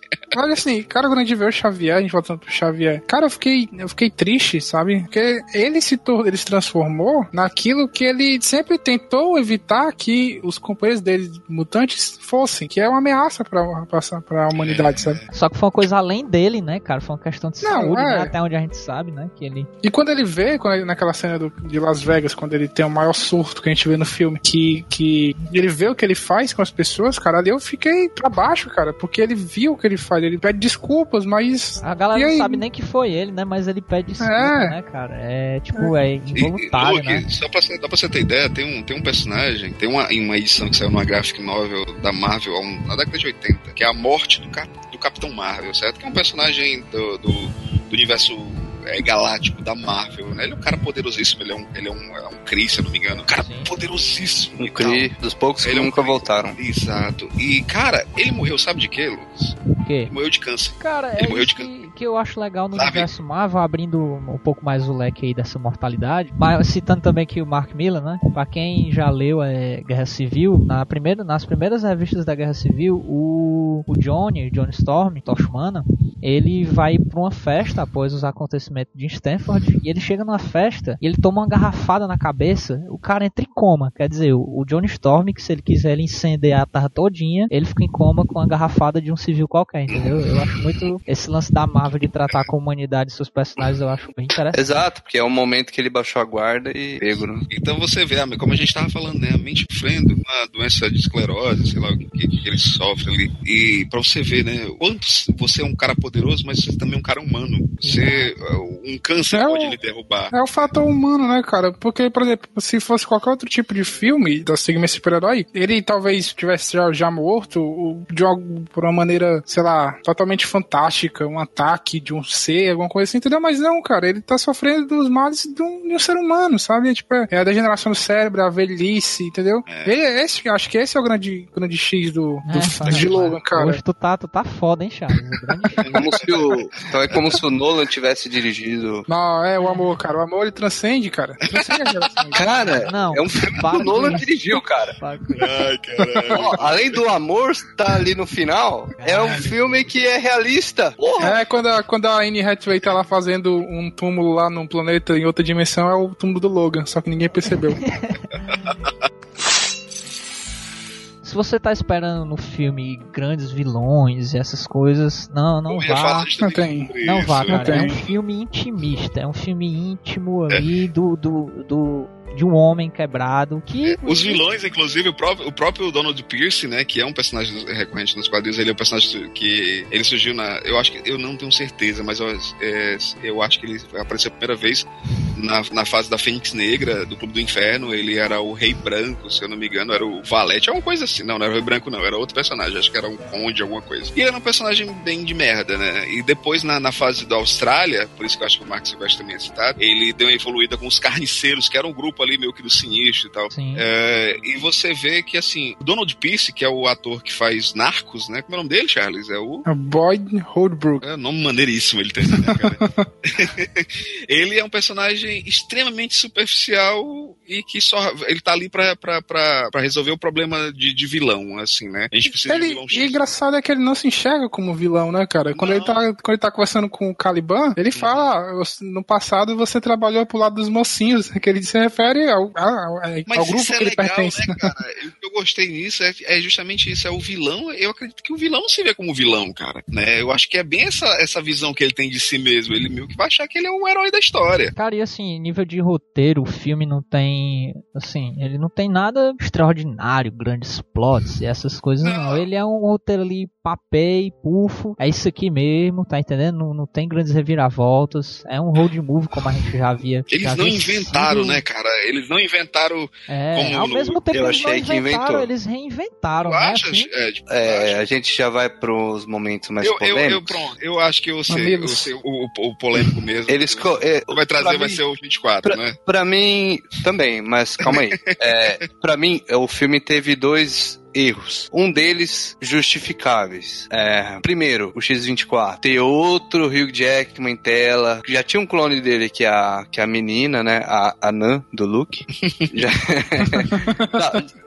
Olha assim, cara, quando a gente vê o Xavier, a gente voltando pro Xavier, cara, eu fiquei, eu fiquei triste, sabe? Porque ele se, tor- ele se transformou naquilo que ele sempre tentou evitar que os companheiros dele, mutantes, fossem, que é uma ameaça pra, pra, pra humanidade, sabe? Só que foi uma coisa além dele, né, cara? Foi uma questão de Não, saúde, é. né? Até onde a gente sabe, né? Que ele. E quando ele vê, quando ele- naquela cena do- de Las Vegas, quando ele tem o maior surto que a gente vê no filme, que, que ele vê o que ele faz com as pessoas, cara, ali eu fiquei pra baixo, cara, porque ele viu o que ele faz, ele pede desculpas, mas. A galera E não sabe nem que foi ele, né? Mas ele pede desculpa, É. né, cara? É tipo, é E, involuntário, Luke, né? só pra, você- dá pra você ter ideia, tem um, tem um personagem, tem uma, uma edição que saiu numa graphic novel da Marvel um- na década de 80, que é a morte do, Cap- do Capitão Marvel, certo? Que é um personagem do, do, do universo é, galáctico da Marvel, né? Ele é um cara poderosíssimo, ele é um, ele é um, é um Kree, se eu não me engano. Um cara Sim. poderosíssimo. Um e. Kree, dos poucos que Ele é um nunca voltaram. Exato. E, cara, ele morreu, sabe de quê, Lucas? O quê? Ele morreu de câncer. Cara, Ele é morreu isso de que, que eu acho legal no Sabe? universo Marvel, abrindo um pouco mais o leque aí dessa mortalidade. Mas citando também aqui o Mark Miller, né? Pra quem já leu é, Guerra Civil, na primeira, nas primeiras revistas da Guerra Civil, o, o Johnny, o Johnny Storm, Tocha Humana, ele vai pra uma festa após os acontecimentos de Stanford, e ele chega numa festa e ele toma uma garrafada na cabeça, o cara entra em coma. Quer dizer, o, Johnny Storm, que se ele quiser ele incendiar a terra todinha, ele fica em coma com a garrafada de um civil qualquer, entendeu? Eu acho muito esse lance da Marvel de tratar com a humanidade seus personagens, eu acho bem interessante. Exato, porque é o momento que ele baixou a guarda e pego, né? Então você vê, ah, como a gente tava falando, né? A mente sofrendo uma doença de esclerose, sei lá o que, que, que ele sofre ali. E pra você ver, né? Quanto você é um cara poderoso, mas você também é um cara humano. Você. Um câncer É pode o- lhe derrubar. É o fator humano, né, cara? Porque, por exemplo, se fosse qualquer outro tipo de filme da segmento super-herói, ele talvez tivesse já, já morto de algo, por uma maneira, sei lá, totalmente fantástica, um ataque de um ser, alguma coisa assim, entendeu? Mas não, cara, ele tá sofrendo dos males de um, de um ser humano, sabe? Tipo, é a degeneração do cérebro, a velhice, entendeu? É. Ele, esse, acho que esse é o grande, grande X do, do, É, fala, de Logan, cara. Hoje tu tá, tu tá foda, hein, Charles? Como se o, então é como se o Nolan tivesse dirigido. Não, é o amor, cara. O amor ele transcende, cara. Transcende a geração. Cara, Não, é um filme que o Nolan dirigiu, cara. Ai. Ó, além do amor estar ali no final, é um filme que é realista. Porra! É, quando a, quando a Anne Hathaway tá lá fazendo um túmulo lá num planeta em outra dimensão, é o túmulo do Logan, só que ninguém percebeu. Se você tá esperando no filme grandes vilões e essas coisas, não, não vá. Não tem. Não vá, não cara. É tem. um filme intimista, é um filme íntimo ali do, do, do, de um homem quebrado que. Os vilões, inclusive, o próprio, o próprio Donald Pierce, né, que é um personagem recorrente nos quadrinhos, ele é um personagem que ele surgiu na, eu acho que eu não tenho certeza, mas eu, é, eu acho que ele apareceu a primeira vez na, na fase da Fênix Negra do Clube do Inferno. Ele era o Rei Branco, se eu não me engano, era o Valete, alguma coisa assim. Não, não era o Rei Branco, não, era outro personagem, acho que era um conde, alguma coisa. E ele era um personagem bem de merda, né? E depois na, na fase da Austrália, por isso que eu acho que o Mark Silvestre também é citado, ele deu uma evoluída com os carniceiros, que era um grupo ali meio que do sinistro e tal. Sim. É, e você vê que, assim, o Donald Pierce, que é o ator que faz Narcos, né? Como é o nome dele, Charles? É o. É o Boyd Holdbrook. É um nome maneiríssimo ele tem, né, cara? ele é um personagem extremamente superficial e que só. Ele tá ali pra, pra, pra, pra resolver o problema de, de vilão, assim, né? A gente precisa de Ele, vilão e engraçado é que ele não se enxerga como vilão, né, cara? Quando, Não. ele tá, quando ele tá conversando com o Caliban, ele fala: "Ah, no passado você trabalhou pro lado dos mocinhos, que ele se refere ao, ao, ao Mas grupo isso é que ele legal, pertence. né, cara? O que eu gostei nisso é, é justamente isso, é o vilão. Eu acredito que o vilão se vê como vilão, cara. Né? Eu acho que é bem essa, essa visão que ele tem de si mesmo. Ele meio que vai achar que ele é o herói da história. Cara, e assim, nível de roteiro, o filme não tem. Assim, ele não tem nada extraordinário, grandes plots e essas coisas, não. Não. Ele é um roteiro ali, papei, pufo. É isso aqui mesmo, tá entendendo? Não, não tem grandes reviravoltas. É um road movie, como a gente já via. Eles já não inventaram, sido. né, cara? Eles não inventaram. É, como ao no- mesmo tempo eu eles não inventaram, inventou. eles reinventaram, Tu né? assim. É, tipo, É, a gente já vai pros momentos mais eu, eu, polêmicos. eu, pronto, eu acho que eu sei, eu sei o, o, o polêmico mesmo. Eles co- é, vai trazer pra vai mim- ser o 24, né? Pra mim, também, mas calma aí. É, pra mim, o filme teve dois erros. Um deles, justificáveis. É, primeiro, o X-24. Ter outro Hugh Jackman em tela. Já tinha um clone dele que é a, que é a menina, né? A, a Nan, do Luke. Já-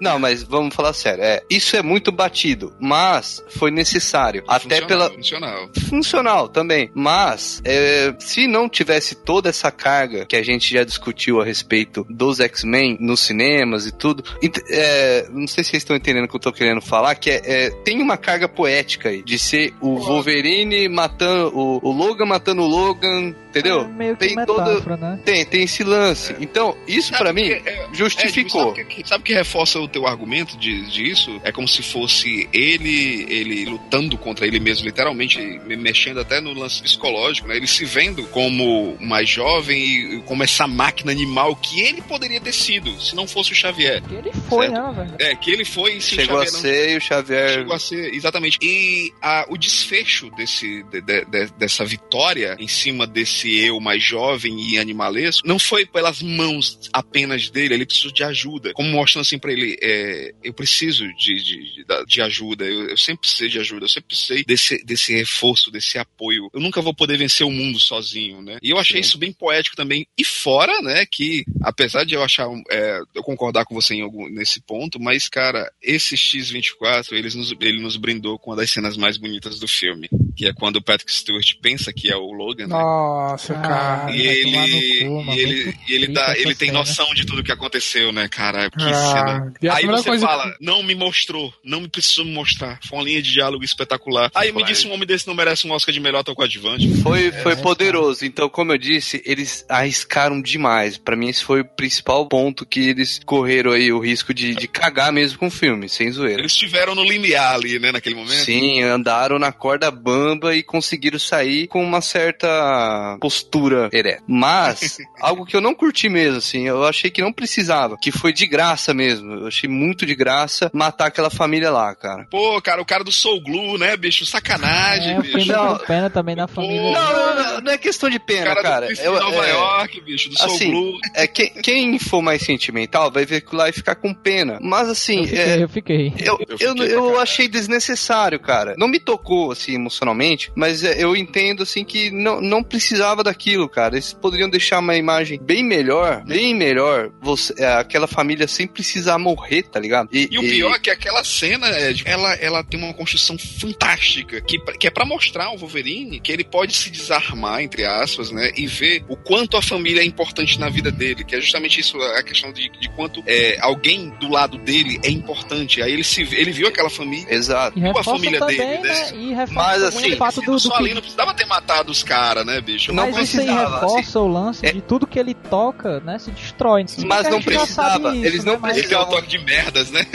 não, não, mas vamos falar sério. É, isso é muito batido, mas foi necessário. Até Funcional, pela, Funcional. funcional também. Mas, é, se não tivesse toda essa carga que a gente já discutiu a respeito dos X-Men nos cinemas e tudo, é, não sei se vocês estão entendendo que eu tô querendo falar, que é, é, tem uma carga poética aí, de ser o Wolverine matando, o, o Logan matando o Logan, entendeu? É meio que Tem todo- metáfora, né? Tem, tem esse lance. Então, isso pra mim porque, é, justificou. É, sabe, que, sabe que reforça o teu argumento de, disso? É como se fosse ele ele lutando contra ele mesmo, literalmente, me- mexendo até no lance psicológico, né? Ele se vendo como mais jovem e como essa máquina animal que ele poderia ter sido, se não fosse o Xavier. Que ele foi, Certo. né, velho? É, que ele foi e se Chegou o a Xavier não ser e o Xavier. Chegou a ser, exatamente. E a- o desfecho desse, de- de- de- dessa vitória em cima desse eu mais jovem e animalesco não foi pelas mãos apenas dele, ele precisou de ajuda. Como mostrando assim pra ele, é, eu preciso de, de, de- de ajuda, eu, eu sempre precisei de ajuda, eu sempre precisei desse, desse reforço, desse apoio. Eu nunca vou poder vencer o mundo sozinho, né? E eu achei Sim. isso bem poético também. E fora, né, que apesar de eu achar, é, eu concordar com você em algum, nesse ponto, mas, cara, esse X-24, eles nos, ele nos brindou com uma das cenas mais bonitas do filme, que é quando o Patrick Stewart pensa que é o Logan, né? Nossa, Ah, cara. E ele, cu, e ele, e ele, dá, ele tem cena. noção de tudo que aconteceu, né, cara? Que Ah, cena. e Aí você coisa fala, não me mostrou, não me precisou me mostrar. Foi uma linha de diálogo espetacular. Aí me disse um homem desse não merece um Oscar de melhor ator coadjuvante. Foi, foi É, poderoso. Então, como eu disse, eles arriscaram demais. Pra mim, esse foi o principal ponto que eles correram aí o risco de, de cagar mesmo com o filme, sem zoeira. Eles estiveram no limiar ali, né, naquele momento. Sim, andaram na corda bamba e conseguiram sair com uma certa postura ereta. Mas, algo que eu não curti mesmo, assim, eu achei que não precisava, que foi de graça mesmo. Eu achei muito de graça matar aquela família lá, cara. Pô, cara, o cara do Soul Glue, né, bicho? Sacanagem, É, bicho. Não. pena também da família. Não, não, não, não é questão de pena, cara. cara. do Eu- Nova é- York, bicho, do Soul assim, Blue. É, quem, quem for mais sentimental vai ver aquilo lá e ficar com pena. Mas assim, Eu fiquei, é, eu fiquei. Eu, Eu eu, eu achei desnecessário, cara. Não me tocou, assim, emocionalmente, mas é, eu entendo, assim, que não, não precisava daquilo, cara. Eles poderiam deixar uma imagem bem melhor, bem melhor, você, é, aquela família sem precisar morrer, tá ligado? E o pior é que aquela cena, Ed, ela, ela tem uma construção fantástica, que, que é pra mostrar ao Wolverine que ele pode se desarmar, entre aspas, né, e ver o quanto a família é importante na vida dele, que é justamente isso, a questão de, de quanto é, alguém do lado dele é importante. Aí ele, se, ele viu aquela família, Exato. E a família também, dele, né? né? E reforça Mas, assim, o fato do, do que... ali não precisava ter matado os caras, né, bicho? Não Mas isso aí precisava, reforça o lance É- de tudo que ele toca, né? Se destrói. Bem Mas que a não precisava, eles não né, mas- Esse é o toque de merdas, né?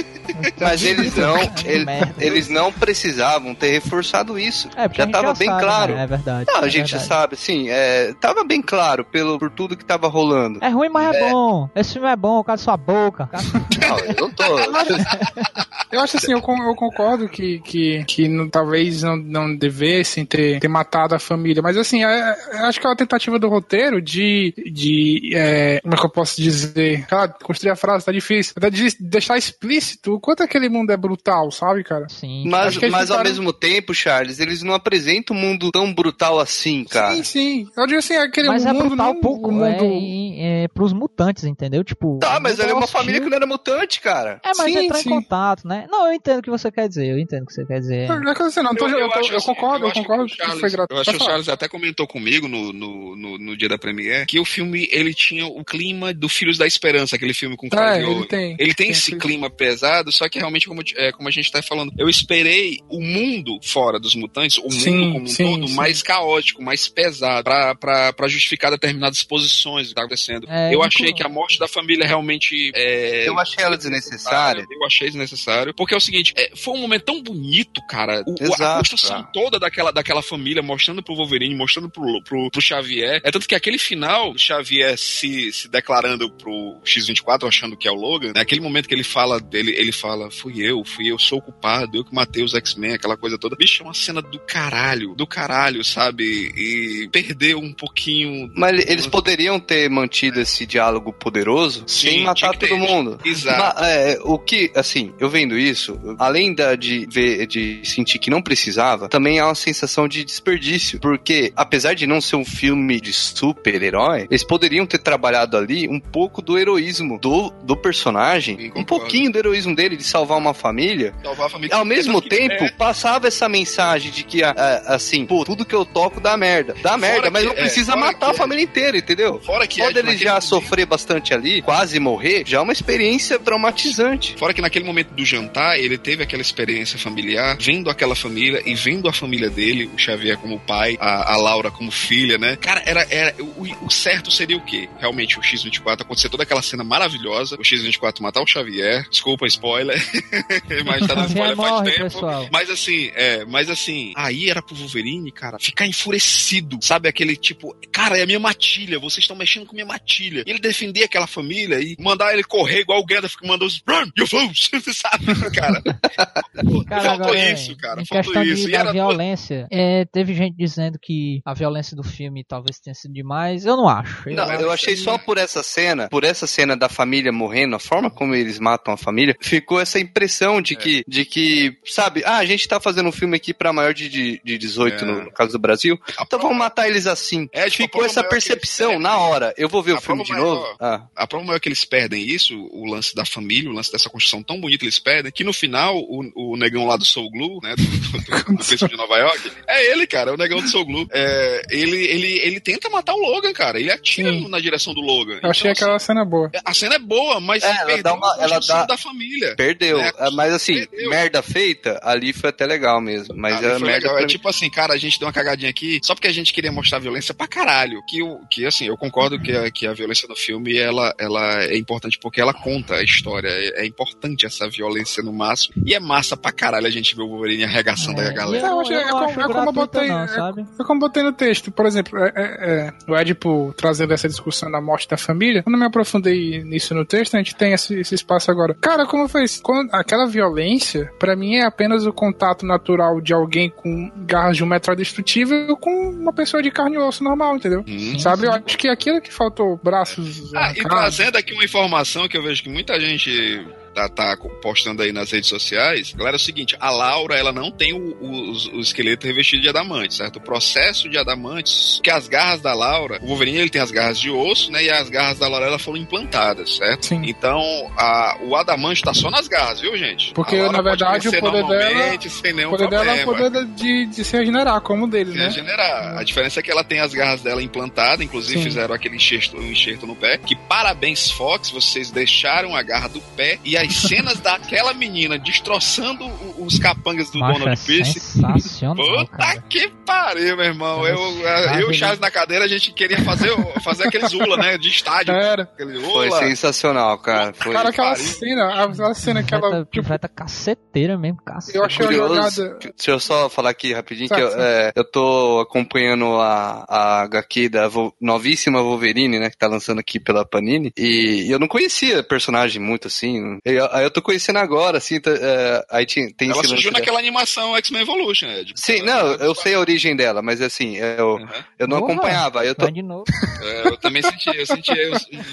Mas eles não, ele- eles não precisavam ter reforçado isso. É, já a gente tava já bem sabe, claro. né? É verdade. Não, a é gente verdade. sabe, assim, é, tava bem claro pelo, por tudo que tava rolando. É ruim, mas é, bom. Esse filme é bom, cala sua boca. Cala- Não, eu não tô. Eu acho assim, eu, eu concordo que, que, que não- talvez não, não devessem ter, ter matado a família, mas assim, é- é- acho que é uma tentativa do roteiro de, de é, como é que eu posso dizer? Cara, construir a frase tá difícil. Até de deixar explícito o quanto aquele mundo é brutal, sabe, cara? Sim. Mas, mas ao mesmo tempo, Charles, eles não apresentam um mundo tão brutal assim, cara. Sim, sim. Eu digo assim, aquele Mas é mundo brutal não, pouco mundo... é, é, pros mutantes, entendeu? Tipo. Tá, mas ela é uma hostil. família que não era mutante, cara. É, mas Sim, entrar sim. em contato, né? Não, eu entendo o que você quer dizer, eu entendo o que você quer dizer. Não é que eu, sei, não, tô- eu, tô- acho eu assim, concordo, eu, acho concordo o que, Charles- foi gratuito. Eu acho que o Charles até comentou comigo no, no, no, no dia da premiere que o filme ele tinha o clima do Filhos da Esperança, aquele filme com Clive É, ele tem. Ele tem Tem esse esse- clima pesado, só que realmente, como, é, como a gente tá falando, eu esperei o mundo fora dos mutantes, o Sim, mundo como um sim, todo, sim. mais caótico, mais pesado, pra, pra, pra justificar determinadas posições do que tá acontecendo. É, eu achei que a morte da família realmente. É, Eu achei ela desnecessária. Eu achei desnecessário. Porque é o seguinte, é, foi um momento tão bonito, cara. O- Exato, a construção cara. toda daquela, daquela família, mostrando pro Wolverine, mostrando pro, pro, pro Xavier. É tanto que aquele final, o Xavier se, se declarando pro X-24, achando que é o Logan, né? aquele momento que ele fala dele, ele fala, fui eu, fui eu, sou o culpado, eu que matei os X-Men, aquela coisa toda. Bicho, é uma cena do caralho, do caralho, sabe? E perdeu um pouquinho. Mas eles poderiam ter mantido esse diálogo poderoso Sim, sem matar todo mundo. Exato. Mas, é, o que, assim, eu vendo isso, além da, de ver, de sentir que não precisava, também há uma sensação de desperdício. Porque, apesar de não ser um filme de super-herói, eles poderiam ter trabalhado ali um pouco do heroísmo do, do personagem, Sim, um pouquinho do heroísmo dele de salvar uma família. Salvar a família. Ao mesmo tempo, é, passava essa mensagem de que, a- a- assim, pô, tudo que eu toco dá merda. Dá merda, mas que- não é, precisa fora matar a família inteira, entendeu? Fora que Pode Ed, ele já momento- sofrer bastante ali, quase morrer, já é uma experiência traumatizante. Fora que naquele momento do jantar, ele teve aquela experiência familiar, vendo aquela família e vendo a família dele, o Xavier como pai, a, a Laura como filha, né? Cara, era, era o, o certo seria o quê? Realmente, o X-24 acontecer toda aquela cena maravilhosa, o X-24 matar o Xavier, desculpa, spoiler, mas tá Xavier spoiler faz morre, tempo. pessoal. Mas assim, é, mas assim, aí era pro Wolverine, cara, ficar enfurecido, sabe? Aquele tipo, cara, é a minha matilha, vocês estão mexendo com minha matilha. Ele defender aquela família e mandar ele correr igual o Gandalf que mandou os Run, you fools, sabe, cara? Cara, faltou agora, é, isso, cara, Em faltou questão isso. de, da violência, é, teve gente dizendo que a violência do filme talvez tenha sido demais. Eu não acho. Não, eu achei só por essa cena, por essa cena da família morrendo, a forma como eles matam a família, ficou essa impressão É. de que, de que, sabe, ah, a gente tá fazendo um filme aqui pra maior de, de, de 18 É. no, no caso do Brasil, a então vamos matar eles assim. É, tipo, ficou essa maior que percepção na hora. Eu vou ver A o filme de prova novo. maior- Ah, A prova é que eles perdem isso, o lance da família, o lance dessa construção tão bonita eles perdem, que no final, o, o negão lá do Soul Glue, né, do, do, do príncipe de Nova York, é ele, cara, é o negão do Soul Glue. É, ele, ele, ele tenta matar o Logan, cara, ele atira Sim. na direção do Logan. Eu achei Então, aquela cena boa. assim, a cena é boa, mas É, ela dá uma- a ela dá- da família. perdeu. É, Ah, mas assim, perdeu. merda feita, ali foi até legal mesmo. Mas foi merda legal. É tipo assim, cara, a gente deu uma cagadinha aqui só porque a gente queria mostrar violência pra caralho. Que, o- que assim, eu concordo que a, que a violência no filme ela, ela é importante porque ela conta a história. É, é importante essa violência no máximo. E é massa pra caralho a gente ver o Wolverine arregaçando É, a galera. eu não- eu é não como- acho é como eu gratuito botei- não, é- sabe? É como botei no texto, por exemplo, é, é, é, o Edipo trazendo essa discussão da morte da família. Eu não me aprofundei nisso no texto, a gente tem esse, esse espaço agora. Cara, como foi isso? Quando, aquela violência, pra mim, é apenas o contato natural de alguém com garras de um metal destrutível com uma pessoa de carne e osso normal, entendeu? Hum. Sabe? Eu acho que aquilo que faltou, braços. Ah, e trazendo aqui uma informação que eu vejo que muita gente tá, tá postando aí nas redes sociais. Galera, é o seguinte, a Laura, ela não tem o, o- o esqueleto revestido de adamante, certo? O processo de adamantes, que as garras da Laura, o Wolverine, ele tem as garras de osso, né? E as garras da Laura, elas foram implantadas, certo? Sim. Então, a, o adamante tá só nas garras, viu, gente? Porque, na verdade, o poder dela- normalmente, sem nenhum O poder dela é o poder de, de se regenerar, como o deles, Se né? regenerar. A diferença é que ela tem as garras dela implantadas, inclusive Sim. fizeram aquele enxerto, um enxerto no pé. Que parabéns, Fox, vocês deixaram a garra do pé e as cenas daquela menina destroçando os capangas do Macho, é Donald Pierce. sensacional, Puta cara. que pariu, meu irmão. Cara, Eu, e o? Charles na cadeira, a gente queria fazer, fazer aqueles Ula, né? De estádio. Era. Aquele Foi Ula. sensacional, cara. Foi Cara, aquela pariu. cena, aquela cena que ela. Tipo, caceteira mesmo, cacete. eu achei curioso. jogada. Deixa eu só falar aqui rapidinho Certo, que eu, é, eu tô acompanhando a, a HQ da Vo- novíssima Wolverine, né? Que tá lançando aqui pela Panini. E eu não conhecia personagem muito assim. Eu- Aí eu tô conhecendo agora, assim. tá, é, aí tinha, tem Ela surgiu naquela animação X-Men Evolution, Ed. Sim, não, eu sei a origem dela, mas assim, eu, Uhum. eu não Porra, acompanhava. Eu tô. De novo. É, eu também senti, eu senti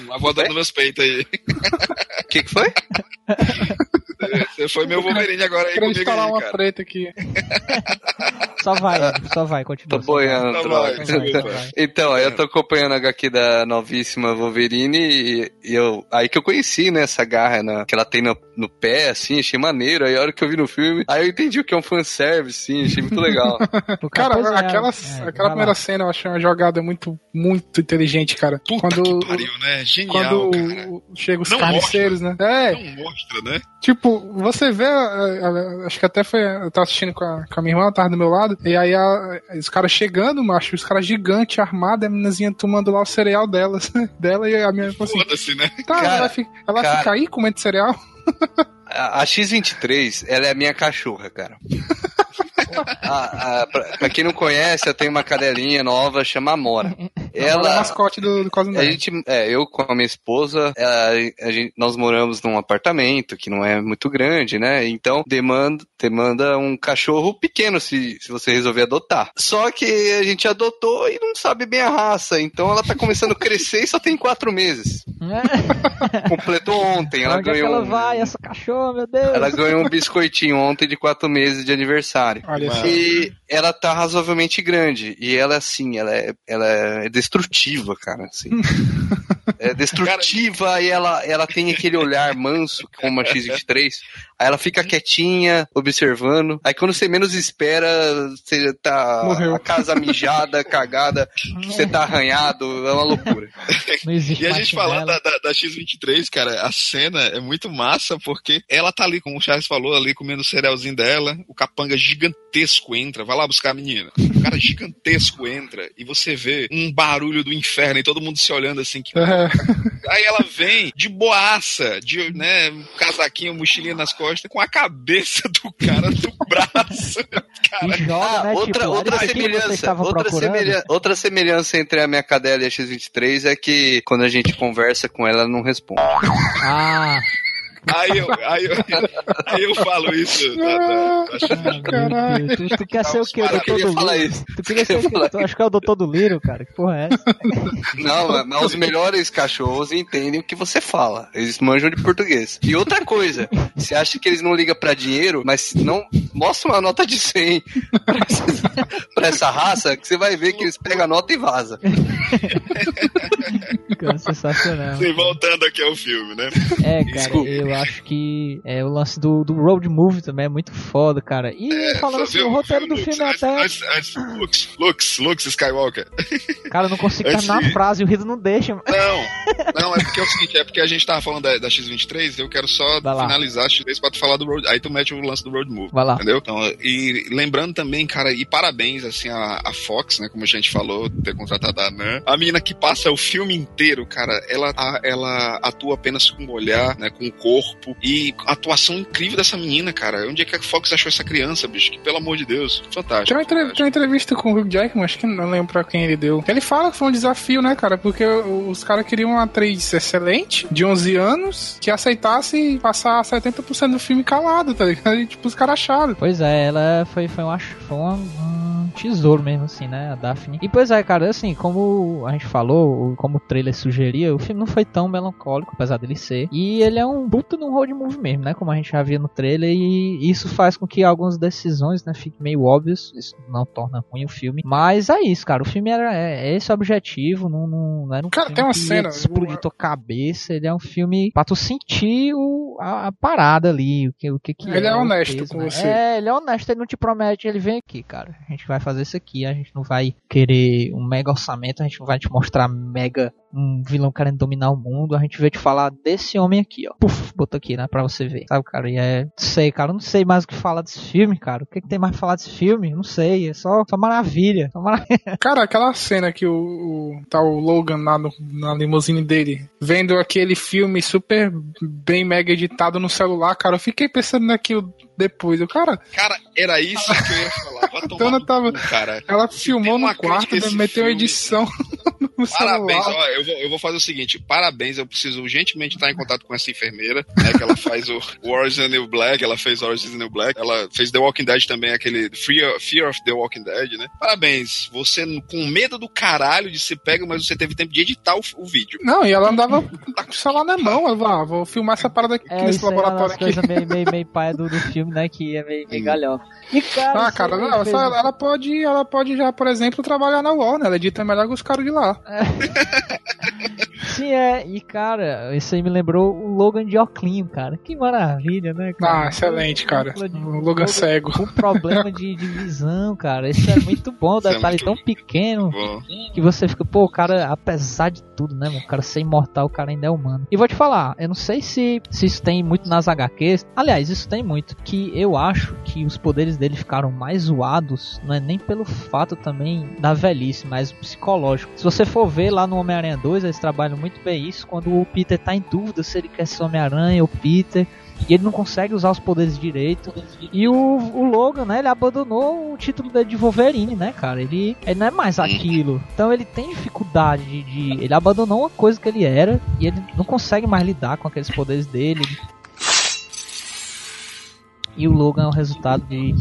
uma voadora nos meus peitos aí. O que, que foi? Você foi meu Wolverine agora aí Querendo comigo instalar aí, uma treta aqui. Só vai, só vai, continua. Tô boiando, Tá troca. vai, Só vai. Então, aí eu tô acompanhando a HQ da novíssima Wolverine e, e eu, aí que eu conheci, né, essa garra na- que ela tem no, no pé, assim, achei maneiro. Aí a hora que eu vi no filme, aí eu entendi o que é um fanservice, sim, achei muito legal. O Cara, é, aquela, é, aquela primeira lá. cena eu achei uma jogada muito, muito inteligente, cara. Puta quando que pariu, né? Genial, quando cara. chega os Não carniceiros, né? É, Não mostra, né? tipo, você vê, eh, eh, acho que até foi, eu tava assistindo com a, com a minha irmã, ela tava do meu lado, e aí a- os caras chegando, macho, os caras gigantes, armados, a meninazinha tomando lá o cereal delas, dela, e a minha falou assim, Foda-se, né? tá, Cara, ela, vai, fi- ela cara. ficar aí comendo cereal? A, a X-23, ela é a minha cachorra, cara. A- a- pra, pra quem não conhece, eu tenho uma cadelinha nova, chama Amora. Ela é o Ela, mascote do, do Cosmo A gente, é, eu com a minha esposa, a, a gente, nós moramos num apartamento que não é muito grande, né? Então demanda, demanda um cachorro pequeno se, se você resolver adotar. Só que a gente adotou e não sabe bem a raça, então ela tá começando a crescer e só tem quatro meses. Completou ontem, ela Onde é ganhou. ela um- vai, essa cachorra, meu Deus? ela ganhou um biscoitinho ontem de quatro meses de aniversário. Olha. E ela tá razoavelmente grande. E ela, assim, ela é, ela é destrutiva, cara. Assim. é destrutiva e ela, ela tem aquele olhar manso, como a X23. Aí ela fica quietinha, observando. Aí quando você menos espera, você tá Morreu. a casa mijada, cagada, você tá arranhado, é uma loucura. E a gente falando da, da, da X-23, cara, a cena é muito massa porque ela tá ali, como o Charles falou, ali comendo o cerealzinho dela, o capanga gigantesco entra, vai lá buscar a menina. O cara gigantesco entra e você vê um barulho do inferno e todo mundo se olhando assim. Que... Aí ela vem de boaça, de né, um casaquinho, mochilinha nas costas, com a cabeça do cara no braço. Cara, joga, Ah, né? outra, tipo, outra semelhança, outra, outra semelhança entre a minha cadela e a X23 é que quando a gente conversa com ela, ela não responde. Ah, aí, eu, aí, eu, aí eu falo isso da, da, da X-23. Caralho. Tu, tu quer ser o quê? O Eu doutor queria do Liro? isso. Tu queria ser o Eu quê? Tu acho que é o doutor do Liro, cara. Que porra é essa? Não, mas- mas os melhores cachorros entendem o que você fala. Eles manjam de português. E outra coisa, você acha que eles não ligam pra dinheiro, mas não mostra uma nota de 100 pra essa, pra essa raça, que você vai ver que eles pegam a nota e vaza. Cara, sensacional. Sim, voltando aqui ao filme, né? É, cara, Desculpa. eu acho que é, o lance do, do road movie também é muito foda, cara. E falando assim, o roteiro do filme é antes- até. antes- antes- Lux, Lux, Lux Skywalker. Cara, eu não consigo antes terminar de- a frase, o Rido não deixa. Não, não, é porque é o seguinte, é porque a gente tava falando da, da X23, eu quero só finalizar a X23 pra tu falar do Road, aí tu mete o lance do Road Move. Vai lá. Entendeu? Então, e lembrando também, cara, e parabéns, assim, a, a Fox, né, como a gente falou, ter contratado a Nan. A menina que passa o filme inteiro, cara, ela, a, ela atua apenas com o olhar, né, com o corpo, e a atuação incrível dessa menina, cara. Onde é que a Fox achou essa criança, bicho? Que, pelo amor de Deus, fantástico. Tem uma, tem uma entrevista com o Hugh Jackman, acho que não lembro pra quem ele deu. Ele fala que foi um desafio, né, cara, porque os caras queriam uma atriz excelente, de 11 anos, que aceitasse passar 70% do filme calado, tá ligado? E, tipo, os caras acharam. Pois é, ela foi, foi, uma, foi uma, um tesouro mesmo, assim, né? A Daphne. E pois é, cara, assim, como a gente falou, como o trailer sugeria, o filme não foi tão melancólico, apesar dele ser. E ele é um puto no road movie mesmo, né? Como a gente já via no trailer. E isso faz com que algumas decisões, né, fiquem meio óbvias. Isso não torna ruim o filme. Mas é isso, cara. O filme era, é, é esse objetivo. Não, não, não era um cara, filme tem uma que cena. explodir tua cabeça. Ele é um filme pra tu sentir o, a, a parada ali. O que, o que, que Ele é, o honesto peso, com né? você. É, ele é honesto. Ele não te promete. Ele vem aqui, cara. A gente vai fazer isso aqui. A gente não vai querer um mega orçamento. A gente não vai te mostrar mega um vilão querendo dominar o mundo. A gente veio te falar desse homem aqui, ó. Puf, botou aqui, né? Pra você ver. Sabe, cara? E é. Não sei, cara. Eu não sei mais o que falar desse filme, cara. O que, que tem mais pra falar desse filme? Não sei. É só, só maravilha. Só maravilha. Cara, aquela cena que o, o tá o Logan lá no- na limusine dele, vendo aquele filme super bem mega editado no celular, cara, eu fiquei pensando naquilo depois. Eu, cara, Cara, era isso que eu ia falar. Vai tomar Dona tava- cu, cara. ela Se filmou no quarto, meteu edição no Parabéns, celular. ó, eu vou, eu vou fazer o seguinte, parabéns, eu preciso urgentemente estar em contato com essa enfermeira, né, que ela faz o, o Orange is the New Black, ela fez Orange is the New Black, ela fez The Walking Dead também, aquele Fear, Fear of the Walking Dead, né, parabéns, você com medo do caralho de ser pego, mas você teve tempo de editar o, o vídeo. Não, e ela andava com o celular na mão. Ela falou, ah, vou filmar essa parada aqui É, nesse é uma laboratório das aqui. coisas meio, meio, meio paia do, do filme, né? Que é meio, meio galhofa. E, cara, Ah, cara, ela, ela pode, ela pode já, por exemplo, trabalhar na Warner. Ela edita melhor que os caras de lá. Sim, é. E, cara, isso aí me lembrou o Logan de Oclinho, cara. Que maravilha, né, cara? Ah, excelente, cara. O Logan cego. Com problema de, de visão, cara. Isso é muito bom. O é detalhe muito tão pequeno Bom, que você fica, pô, o cara, apesar de tudo, né, mano? O cara ser imortal, o cara ainda é humano. E vou te falar, eu não sei se, se isso tem muito nas HQs. Aliás, isso tem muito. Que eu acho que os poderes dele ficaram mais zoados, não é nem pelo fato também da velhice, mas psicológico. Se você for ver lá no Homem-Aranha 2, eles trabalham muito bem isso. Quando o Peter tá em dúvida se ele quer ser Homem-Aranha ou Peter. E ele não consegue usar os poderes direito. E o, o Logan, né, ele abandonou o título dele de Wolverine, né, cara? Ele, ele não é mais aquilo. Então ele tem dificuldade de, de- Ele abandonou uma coisa que ele era e ele não consegue mais lidar com aqueles poderes dele. E o Logan é o resultado de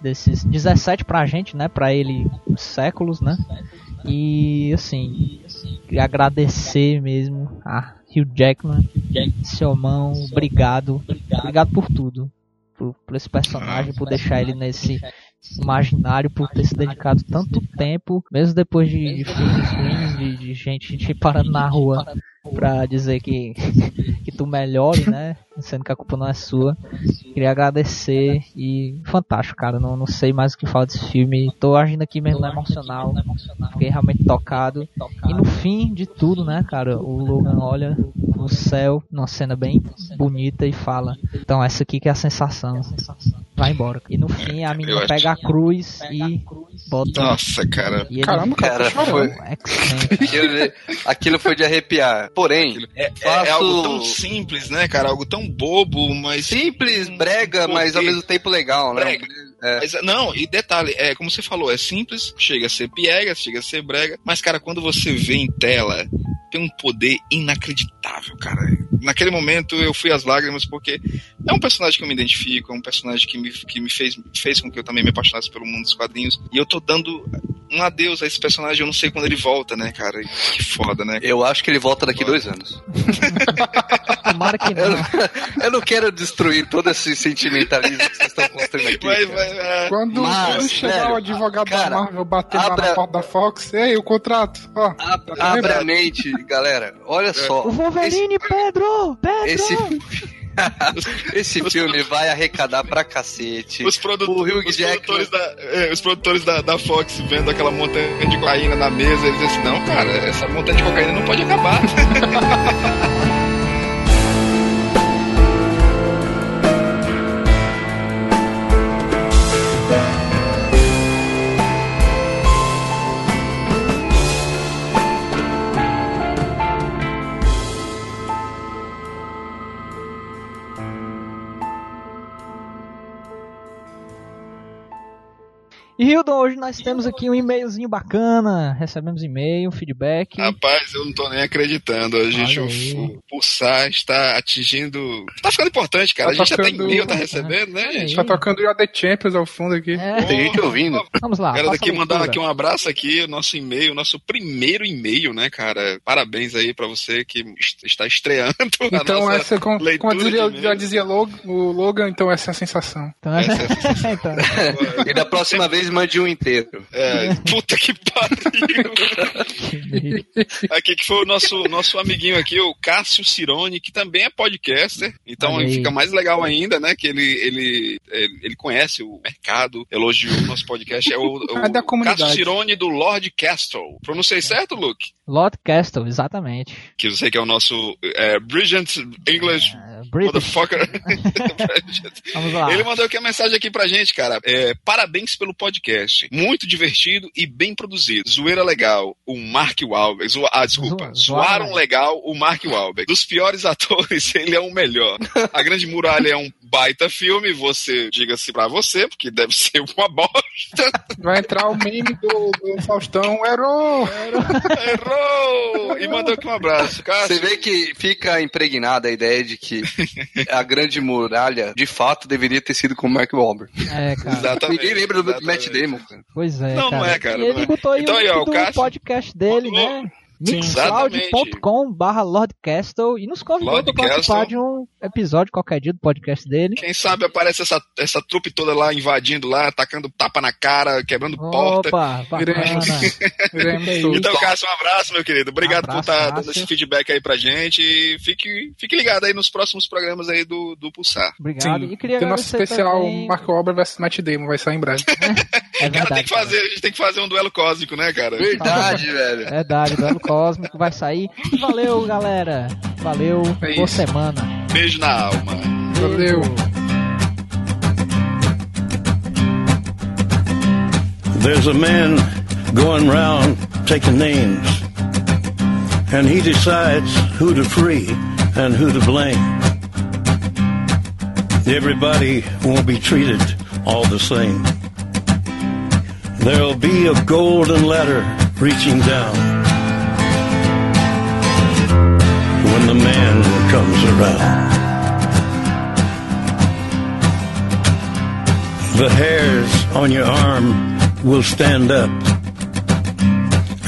desses 17 pra gente, né? Pra ele, séculos, né? E assim, queria agradecer mesmo a Hugh Jackman, seu mão, obrigado. Obrigado por tudo. Por, por esse personagem, por deixar ele nesse imaginário, por ter se dedicado tanto tempo, mesmo depois de, de filmes ruins, de, de gente te parando na rua pra dizer que, que tu melhore, né? Sendo que a culpa não é sua. Queria agradecer e fantástico, cara. Não, não sei mais o que falar desse filme. Tô agindo aqui mesmo no emocional. Fiquei realmente tocado. E no fim de tudo, né, cara, o Logan olha no céu, numa cena bem bonita e fala: Então, essa aqui que é a sensação. Vai embora. E no fim a menina pega a cruz e bota. nossa, cara. E ele Caramba, cara, foi- chorando. X-Men. Aquilo, foi de arrepiar. Porém, É, é- Faço- é algo tão simples, né, cara? Algo tão bobo, mas. simples, brega, mas ao mesmo tempo legal, né? Brega. Mas, não, e detalhe, é como você falou, é simples, chega a ser piega, chega a ser brega, mas, cara, quando você vê em tela, tem um poder inacreditável, cara. Naquele momento eu fui às lágrimas porque é um personagem que eu me identifico, é um personagem que me, que me fez, fez com que eu também me apaixonasse pelo mundo dos quadrinhos. E eu tô dando um adeus a esse personagem, eu não sei quando ele volta, né, cara? Que foda, né? Eu acho que ele volta daqui dois anos. Tomara que Eu, não. eu não quero destruir todo esse sentimentalismo que vocês estão construindo aqui. Vai, vai, vai. Quando, Mas, quando chegar velho, o advogado cara, da Marvel bater lá abra- na porta da Fox, ei, o contrato, ó. Tá Abra a mente, galera. Olha só. O Wolverine, Pedro! Pedro! Esse, esse filme vai arrecadar pra cacete. Os, os produtores, da, é, os produtores da, da Fox vendo aquela montanha de cocaína na mesa, eles dizem assim, não, cara, essa montanha de cocaína não pode acabar. E Hildon, hoje nós temos aqui um e-mailzinho bacana, recebemos e-mail, feedback. Rapaz, eu não tô nem acreditando. A gente, o, o Pulsar está atingindo. Tá ficando importante, cara. Tá a gente até tocando- e-mail tá recebendo, né, gente? Tá tocando o The Champions ao fundo aqui. É, Tem gente ouvindo. vamos lá. Quero daqui mandar aqui um abraço aqui, o nosso e-mail, nosso primeiro e-mail, né, cara? Parabéns aí pra você que est- está estreando a Então nossa essa, como, leitura como dizia, já dizia o Logan, então essa é a sensação. Então, Essa é a sensação. então, E da próxima vez mande um inteiro. É, puta que pariu. Aqui que foi o nosso, nosso amiguinho aqui, o Cássio Cirone, que também é podcaster. Então aí. fica mais legal ainda, né? Que ele, ele, ele, ele conhece o mercado, elogiou o nosso podcast. É o, o É da comunidade. Cássio Cirone do Lord Castle. Pronunciei certo, Luke? Lord Castle, exatamente. Que eu sei que é o nosso é, Brilliant English É, British. Motherfucker. Vamos lá. Ele mandou aqui uma mensagem aqui pra gente, cara. É, parabéns pelo podcast. Muito divertido e bem produzido. Zoeira legal, o Mark Wahlberg. Zo ah, desculpa. Zo- zoaram legal o Mark Wahlberg. Dos piores atores, ele é o melhor. A Grande Muralha é um baita filme, você, diga-se pra você, porque deve ser uma bosta. Vai entrar o meme do, do Faustão, errou! Errou! E mandou aqui um abraço. Cássio, Você vê que fica impregnada a ideia de que a grande muralha, de fato, deveria ter sido com o Mark Wahlberg. É, cara. Exatamente. Ninguém lembra do exatamente. Matt Damon. cara. Pois é, Não, cara. não é, cara, E ele é. botou aí Então o aí, ó, o do Cássio podcast dele, mandou. né? Mixcloud.com barra Lordcastle e nos convidou para participar de um episódio qualquer dia do podcast dele. Quem sabe aparece essa, essa trupe toda lá invadindo lá, atacando tapa na cara, quebrando porta. Opa, todos. Então, Cássio, um abraço, meu querido. Obrigado por Abraço, estar dando esse feedback aí pra gente. E fique, fique ligado aí nos próximos programas aí do, do Pulsar. Obrigado. Sim. E queria Tem nosso especial também... Mark Wahlberg vs Matt Damon, vai sair em breve. É cara, verdade. tem que fazer, a gente tem que fazer um duelo cósmico, né, cara? Verdade, velho. Verdade, duelo cósmico vai sair. E valeu, galera. Valeu. É Boa isso. semana. Beijo na alma. Valeu. There's a man going round taking names, and he decides who to free and who to blame. Everybody won't be treated all the same. There'll be a golden ladder reaching down when the man comes around. The hairs on your arm will stand up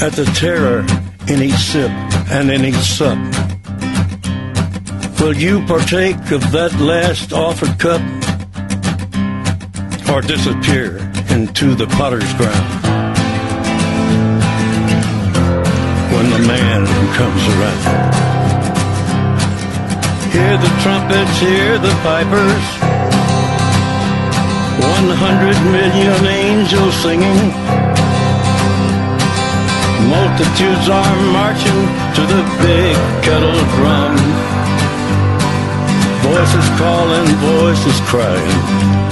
at the terror in each sip and in each sup. Will you partake of that last offered cup or disappear into the potter's ground when the man comes around? Hear the trumpets, hear the pipers. One hundred million angels singing. Multitudes are marching to the big kettle drum. Voices calling, voices crying.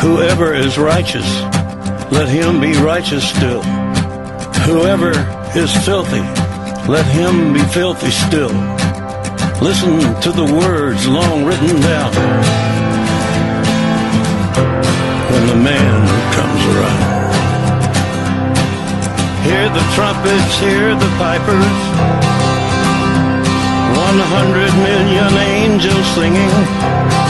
Whoever is righteous, let him be righteous still. Whoever is filthy, let him be filthy still. Listen to the words long written down when the man comes around. Hear the trumpets, hear the pipers. One hundred million angels singing.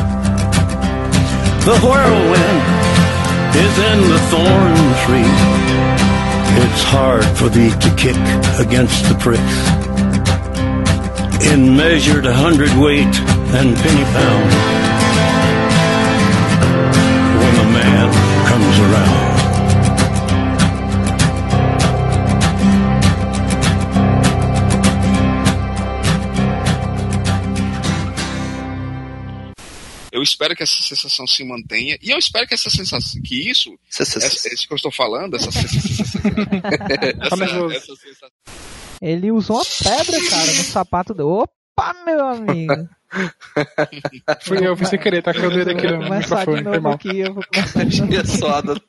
The whirlwind is in the thorn tree. It's hard for thee to kick against the pricks. In measured hundredweight and penny pound. When the man comes around. Espero que essa sensação se mantenha. E eu espero que essa sensação. Que isso. Isso que eu estou falando, essa sensação. essa, essa sensação. Ele usou uma pedra, cara, no sapato do. Opa, meu amigo! Fui eu, fui sem querer, tá com o dedo aqui no microfone. De novo aqui, eu vou começar de novo.